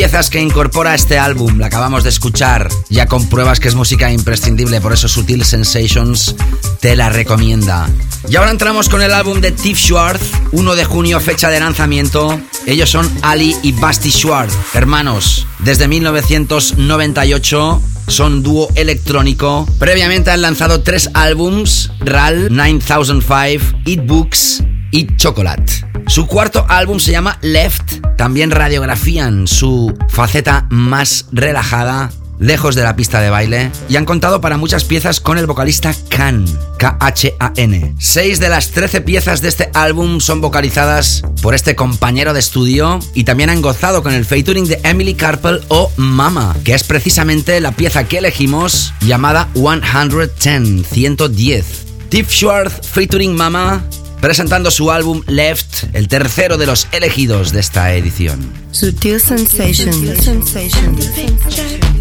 Piezas que incorpora este álbum, la acabamos de escuchar, ya compruebas que es música imprescindible, por eso Sutil Sensations te la recomienda. Y ahora entramos con el álbum de Tiff Schwartz, 1 de junio, fecha de lanzamiento. Ellos son Ali y Basti Schwartz, hermanos, desde 1998 son dúo electrónico. Previamente han lanzado tres álbums, RAL, 9005, Eat Books y Chocolate. Su cuarto álbum se llama Left. También radiografían su faceta más relajada, lejos de la pista de baile, y han contado para muchas piezas con el vocalista Khan, K-H-A-N. Seis de las 13 piezas de este álbum son vocalizadas por este compañero de estudio y también han gozado con el featuring de Emily Carpel o Mama, que es precisamente la pieza que elegimos llamada 110, 110. Tiff Schwartz featuring Mama presentando su álbum Left, el tercero de los elegidos de esta edición. Sutil Sensations. Sutil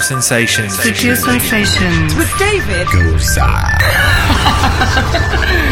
Sensations. Sutil Sensations. With David Gosa. (laughs)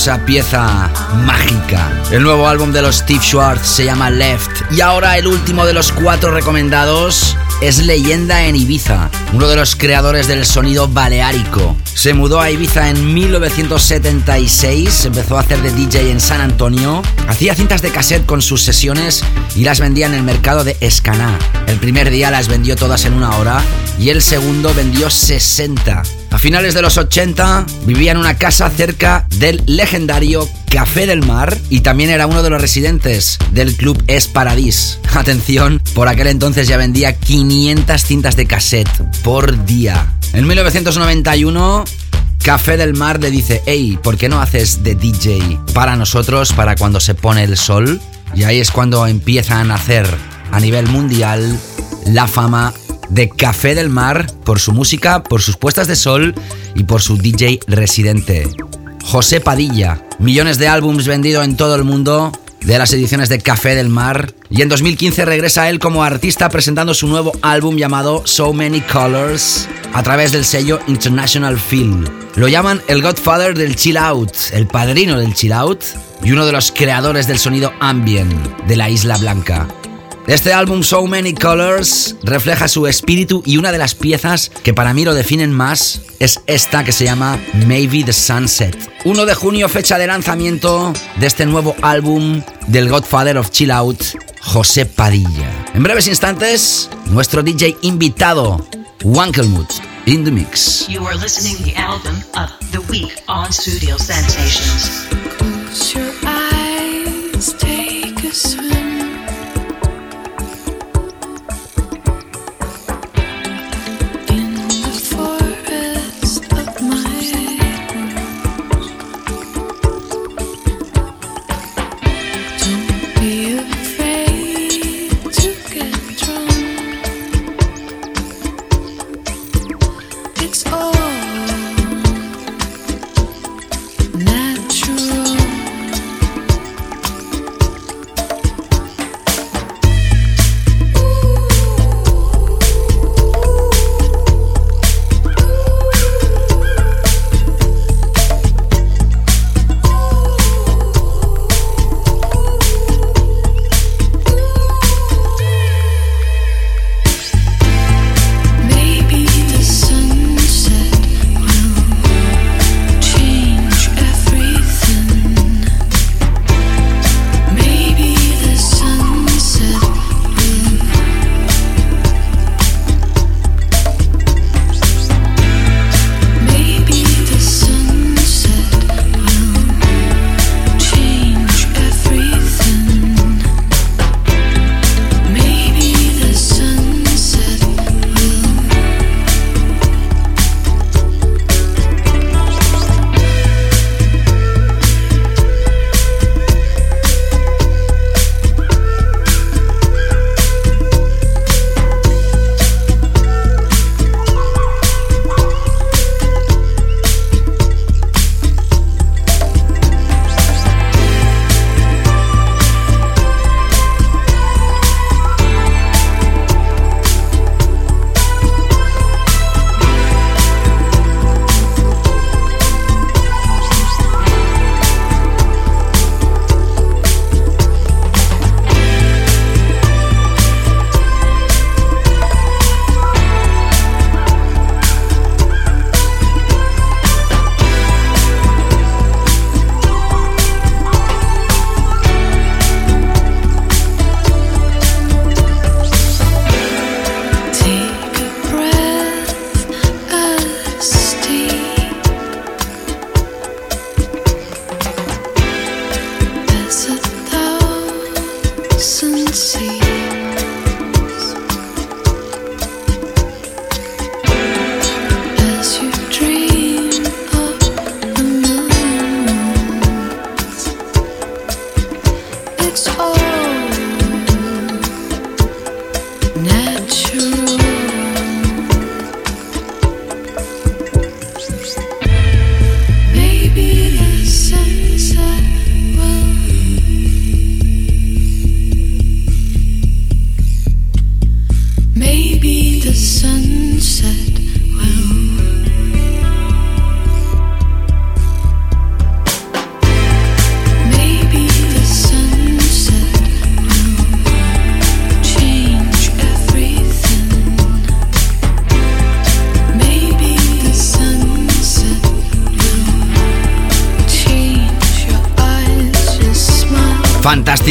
maravillosa pieza mágica. El nuevo álbum de los Steve Schwartz se llama Left. Y ahora el último de los cuatro recomendados es leyenda en Ibiza, uno de los creadores del sonido baleárico. Se mudó a Ibiza en 1976, empezó a hacer de DJ en San Antonio, hacía cintas de cassette con sus sesiones y las vendía en el mercado de Escaná. El primer día las vendió todas en una hora y el segundo vendió 60. Finales de los 80 vivía en una casa cerca del legendario Café del Mar y también era uno de los residentes del club Es Paradis. (laughs) Atención, por aquel entonces ya vendía 500 cintas de cassette por día. En 1991 Café del Mar le dice, hey, ¿por qué no haces de DJ para nosotros, para cuando se pone el sol? Y ahí es cuando empiezan a hacer a nivel mundial la fama de Café del Mar por su música, por sus puestas de sol y por su DJ residente. José Padilla, millones de álbums vendidos en todo el mundo de las ediciones de Café del Mar y en 2015 regresa él como artista presentando su nuevo álbum llamado So Many Colors a través del sello International Film. Lo llaman el Godfather del Chill Out, el padrino del Chill Out y uno de los creadores del sonido ambient de la Isla Blanca. Este álbum So Many Colors refleja su espíritu y una de las piezas que para mí lo definen más es esta que se llama Maybe the Sunset. 1 de junio, fecha de lanzamiento de este nuevo álbum del Godfather of Chill Out, José Padilla. En breves instantes, nuestro DJ invitado, Wankelmut, in the mix. You are listening the album of the week on Studio Sensations. Close your eyes, take a swim.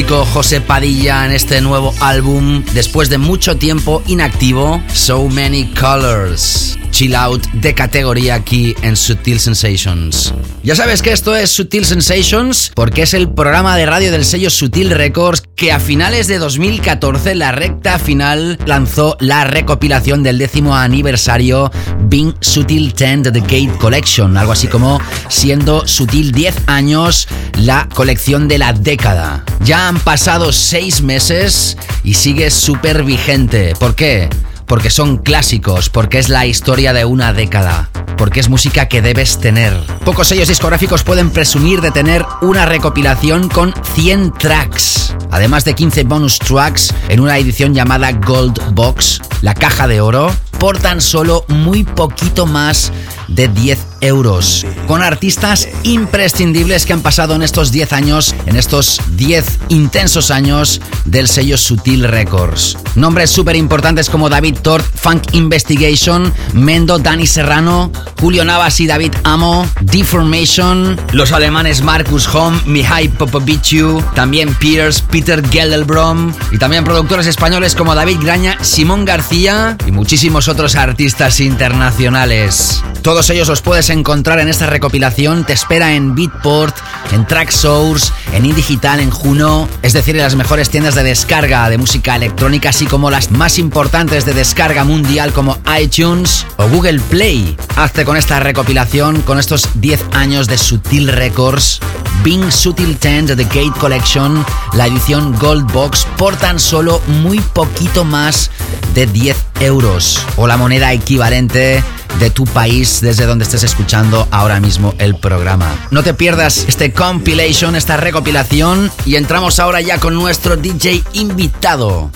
José Padilla en este nuevo álbum, después de mucho tiempo inactivo, So Many Colors. Chill out de categoría aquí en Sutil Sensations. Ya sabes que esto es Sutil Sensations porque es el programa de radio del sello Sutil Records que a finales de 2014, la recta final, lanzó la recopilación del décimo aniversario Being Sutil 10 de The Gate Collection, algo así como siendo Sutil 10 años la colección de la década. Ya han pasado 6 meses y sigue súper vigente. ¿Por qué? Porque son clásicos, porque es la historia de una década, porque es música que debes tener. Pocos sellos discográficos pueden presumir de tener una recopilación con 100 tracks, además de 15 bonus tracks en una edición llamada Gold Box, la caja de oro, por tan solo muy poquito más de 10 euros. Con artistas imprescindibles que han pasado en estos 10 años, en estos 10 intensos años del sello Sutil Records. Nombres súper importantes como David Tort, Funk Investigation, Mendo, Dani Serrano, Julio Navas y David Amo, Deformation, los alemanes Marcus Home, Mihai Popoviciu, también Pierce, Peter Geldelbrom y también productores españoles como David Graña, Simón García y muchísimos otros artistas internacionales. Todos ellos los puedes encontrar en esta recopilación. Te espera en Beatport, en Tracksource, en Indigital, en Juno, es decir, en las mejores tiendas de descarga de música electrónica, así como las más importantes de descarga mundial como iTunes o Google Play. Hazte con esta recopilación, con estos 10 años de Sutil Records, Bing Sutil 10 de The Gate Collection, la edición Gold Box, por tan solo muy poquito más de 10 euros o la moneda equivalente de tu país desde donde estés escuchando ahora mismo el programa. No te pierdas este compilation, esta recopilación y entramos ahora ya con nuestro DJ invitado.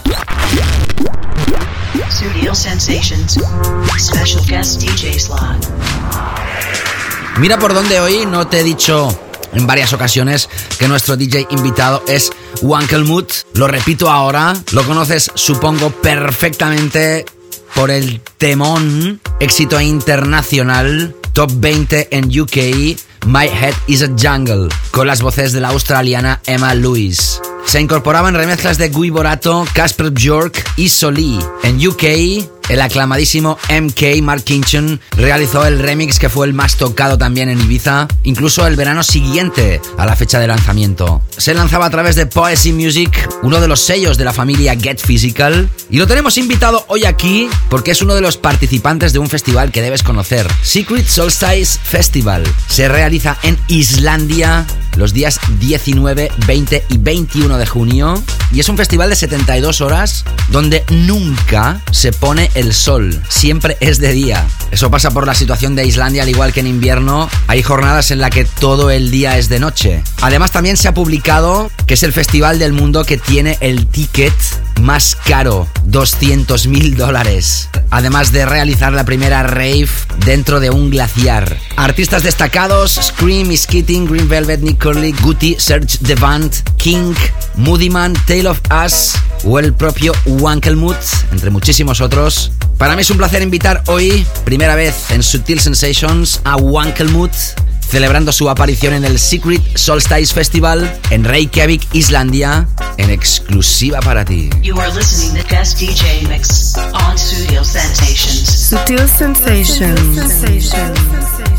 Sensations. Special guest DJ slot. Mira por dónde hoy no te he dicho en varias ocasiones que nuestro DJ invitado es Wankelmut. Lo repito ahora, lo conoces supongo perfectamente por el temón éxito internacional top 20 en UK My Head is a Jungle con las voces de la australiana Emma Lewis. Se incorporaban remezclas de Guy Borato, Casper Bjork y Soli. En UK el aclamadísimo MK Mark Kinchen realizó el remix que fue el más tocado también en Ibiza, incluso el verano siguiente a la fecha de lanzamiento. Se lanzaba a través de Poesy Music, uno de los sellos de la familia Get Physical, y lo tenemos invitado hoy aquí porque es uno de los participantes de un festival que debes conocer, Secret Solstice Festival. Se realiza en Islandia los días 19, 20 y 21 de junio y es un festival de 72 horas donde nunca se pone el sol, siempre es de día. Eso pasa por la situación de Islandia, al igual que en invierno, hay jornadas en las que todo el día es de noche. Además también se ha publicado que es el festival del mundo que tiene el ticket más caro, 200 mil dólares. Además de realizar la primera rave dentro de un glaciar. Artistas destacados, Scream, Skitting, Green Velvet, Nick Curly, Guti, Serge Devant, King, Moodyman, Tale of Us o el propio Wankelmut, entre muchísimos otros. Para mí es un placer invitar hoy, primera vez en Sutil Sensations, a Wankelmut celebrando su aparición en el Secret Solstice Festival en Reykjavik, Islandia, en exclusiva para ti. You are listening to guest DJ mix on Studio Sensations. Sutil Sensations. Sensations.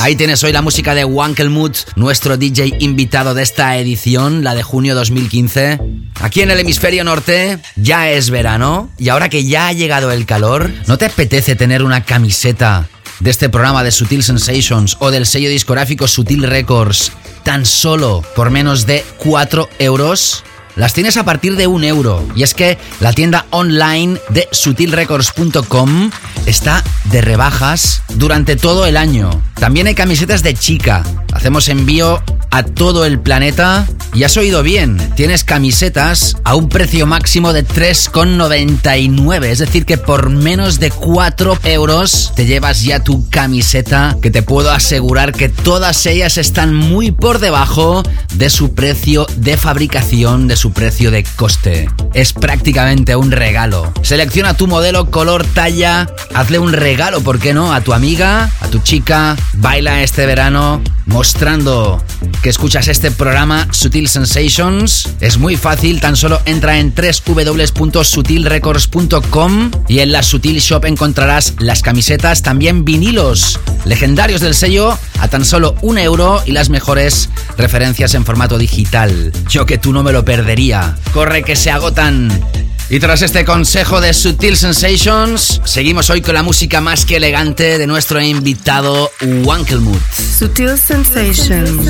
Ahí tienes hoy la música de Wankelmut, nuestro DJ invitado de esta edición, la de junio 2015. Aquí en el hemisferio norte ya es verano y ahora que ya ha llegado el calor, ¿no te apetece tener una camiseta de este programa de Sutil Sensations o del sello discográfico Sutil Records tan solo por menos de 4 euros? Las tienes a partir de un euro. Y es que la tienda online de sutilrecords.com está de rebajas durante todo el año. También hay camisetas de chica. Hacemos envío a todo el planeta. Y has oído bien, tienes camisetas a un precio máximo de 3,99. Es decir, que por menos de 4 euros te llevas ya tu camiseta, que te puedo asegurar que todas ellas están muy por debajo de su precio de fabricación, de su precio de coste. Es prácticamente un regalo. Selecciona tu modelo, color, talla, hazle un regalo, ¿por qué no? A tu amiga, a tu chica, baila este verano mostrando que escuchas este programa Sutil Sensations. Es muy fácil, tan solo entra en www.sutilrecords.com y en la Sutil Shop encontrarás las camisetas, también vinilos legendarios del sello a tan solo un euro y las mejores referencias en formato digital. Yo que tú no me lo perdería. Corre que se agotan. Y tras este consejo de Sutil Sensations, seguimos hoy con la música más que elegante de nuestro invitado Wankelmut. Sutil Sensations.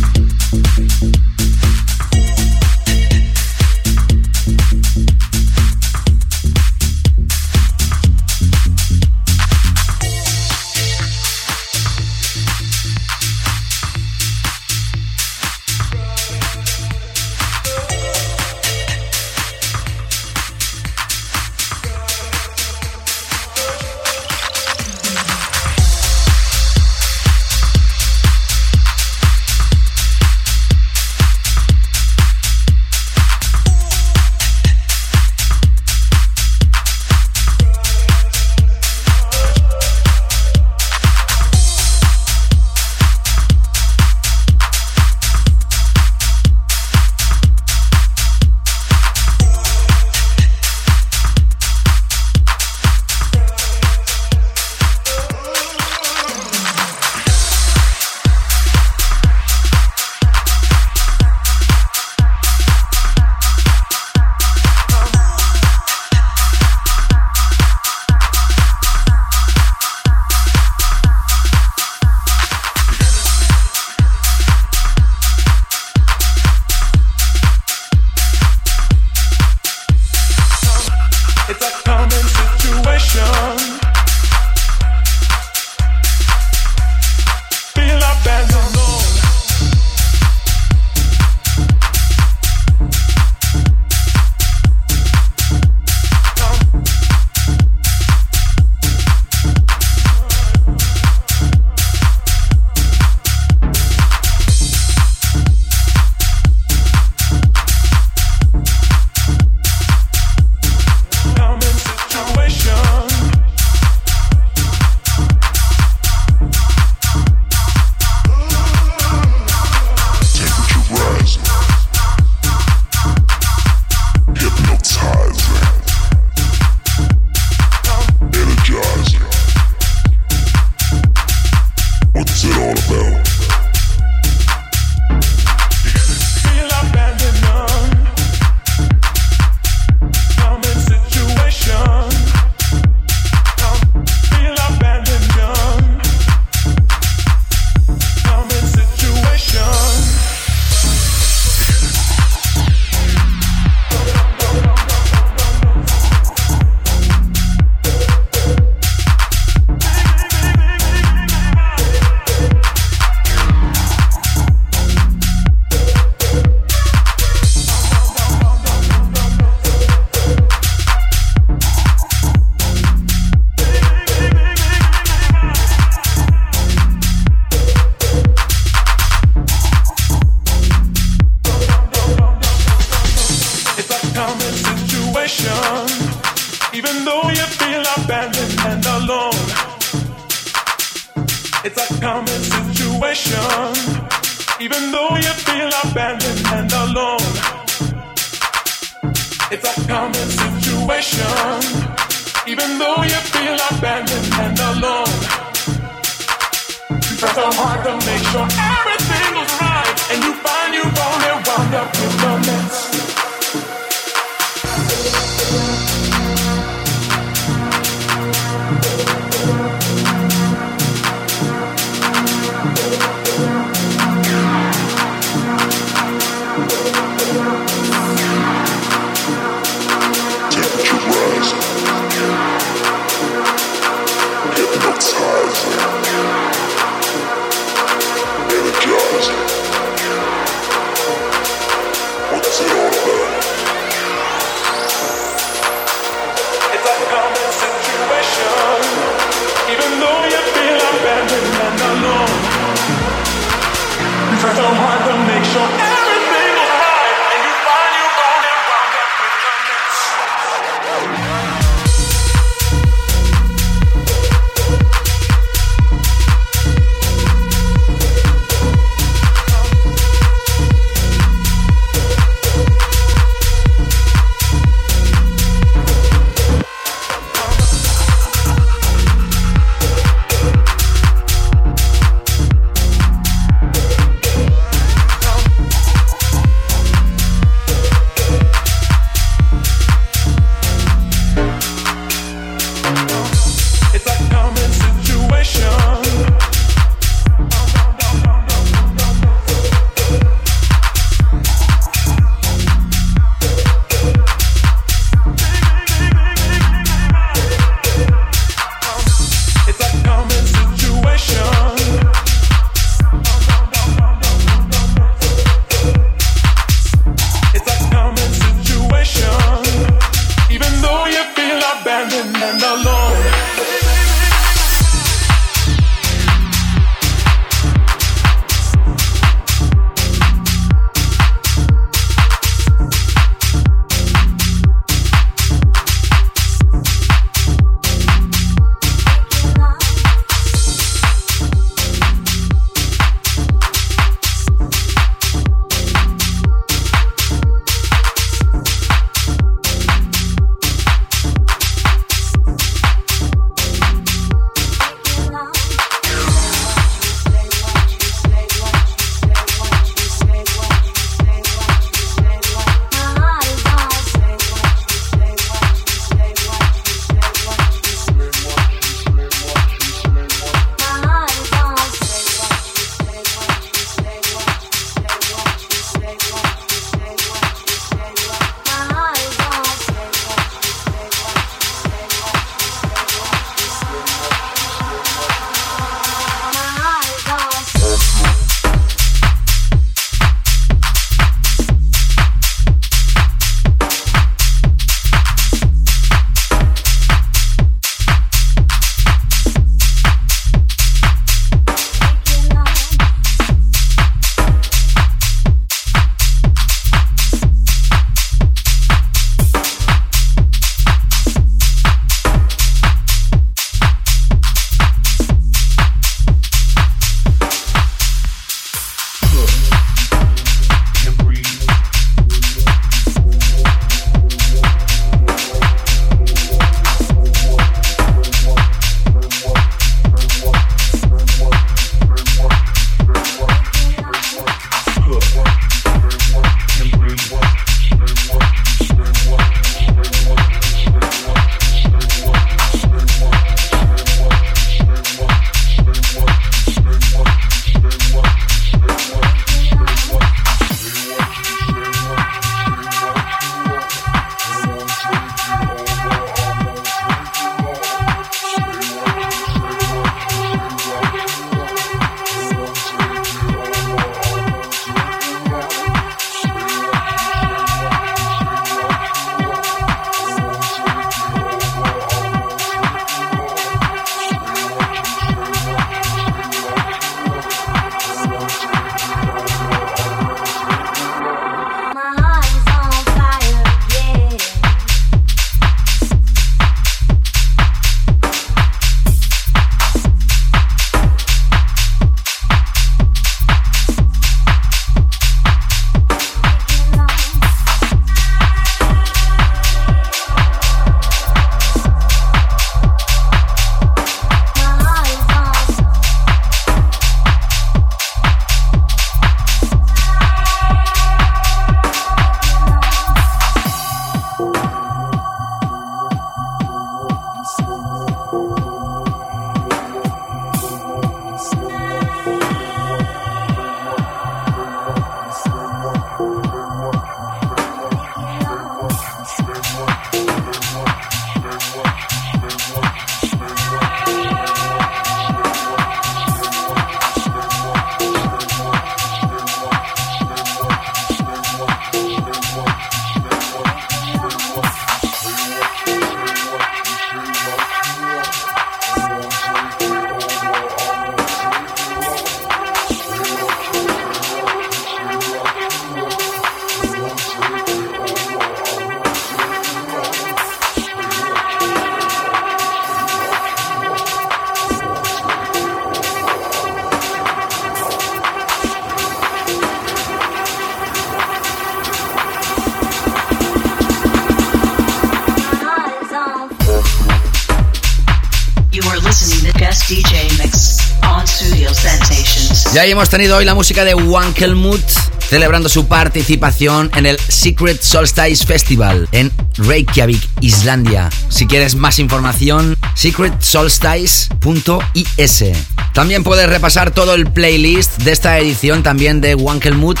Sensations. Ya hemos tenido hoy la música de Wankelmut celebrando su participación en el Secret Solstice Festival en Reykjavik, Islandia. Si quieres más información, secretsolstice.is. También puedes repasar todo el playlist de esta edición también de Wankelmut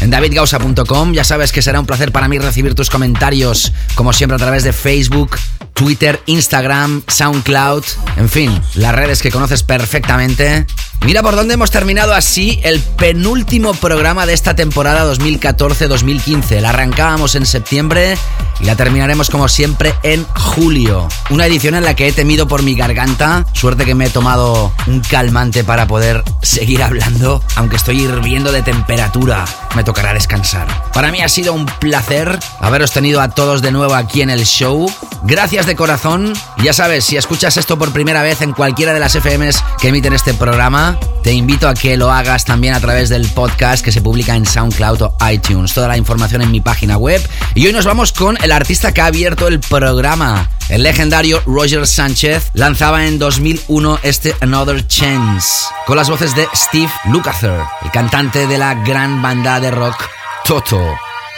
en davidgausa.com. Ya sabes que será un placer para mí recibir tus comentarios, como siempre a través de Facebook, Twitter, Instagram, SoundCloud, en fin, las redes que conoces perfectamente. Mira por dónde hemos terminado así el penúltimo programa de esta temporada 2014-2015. La arrancábamos en septiembre y la terminaremos como siempre en julio. Una edición en la que he temido por mi garganta. Suerte que me he tomado un calmante para poder seguir hablando, aunque estoy hirviendo de temperatura. Me tocará descansar. Para mí ha sido un placer haberos tenido a todos de nuevo aquí en el show. Gracias de corazón. Ya sabes, si escuchas esto por primera vez en cualquiera de las FMs que emiten este programa, te invito a que lo hagas también a través del podcast que se publica en SoundCloud o iTunes. Toda la información en mi página web. Y hoy nos vamos con el artista que ha abierto el programa. El legendario Roger Sánchez lanzaba en 2001 este Another Chance, con las voces de Steve Lukather, el cantante de la gran banda de rock Toto.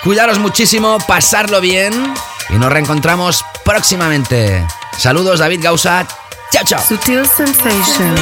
Cuidaros muchísimo, pasarlo bien y nos reencontramos próximamente. Saludos, David Gausa. Chao. Sutil Sensations.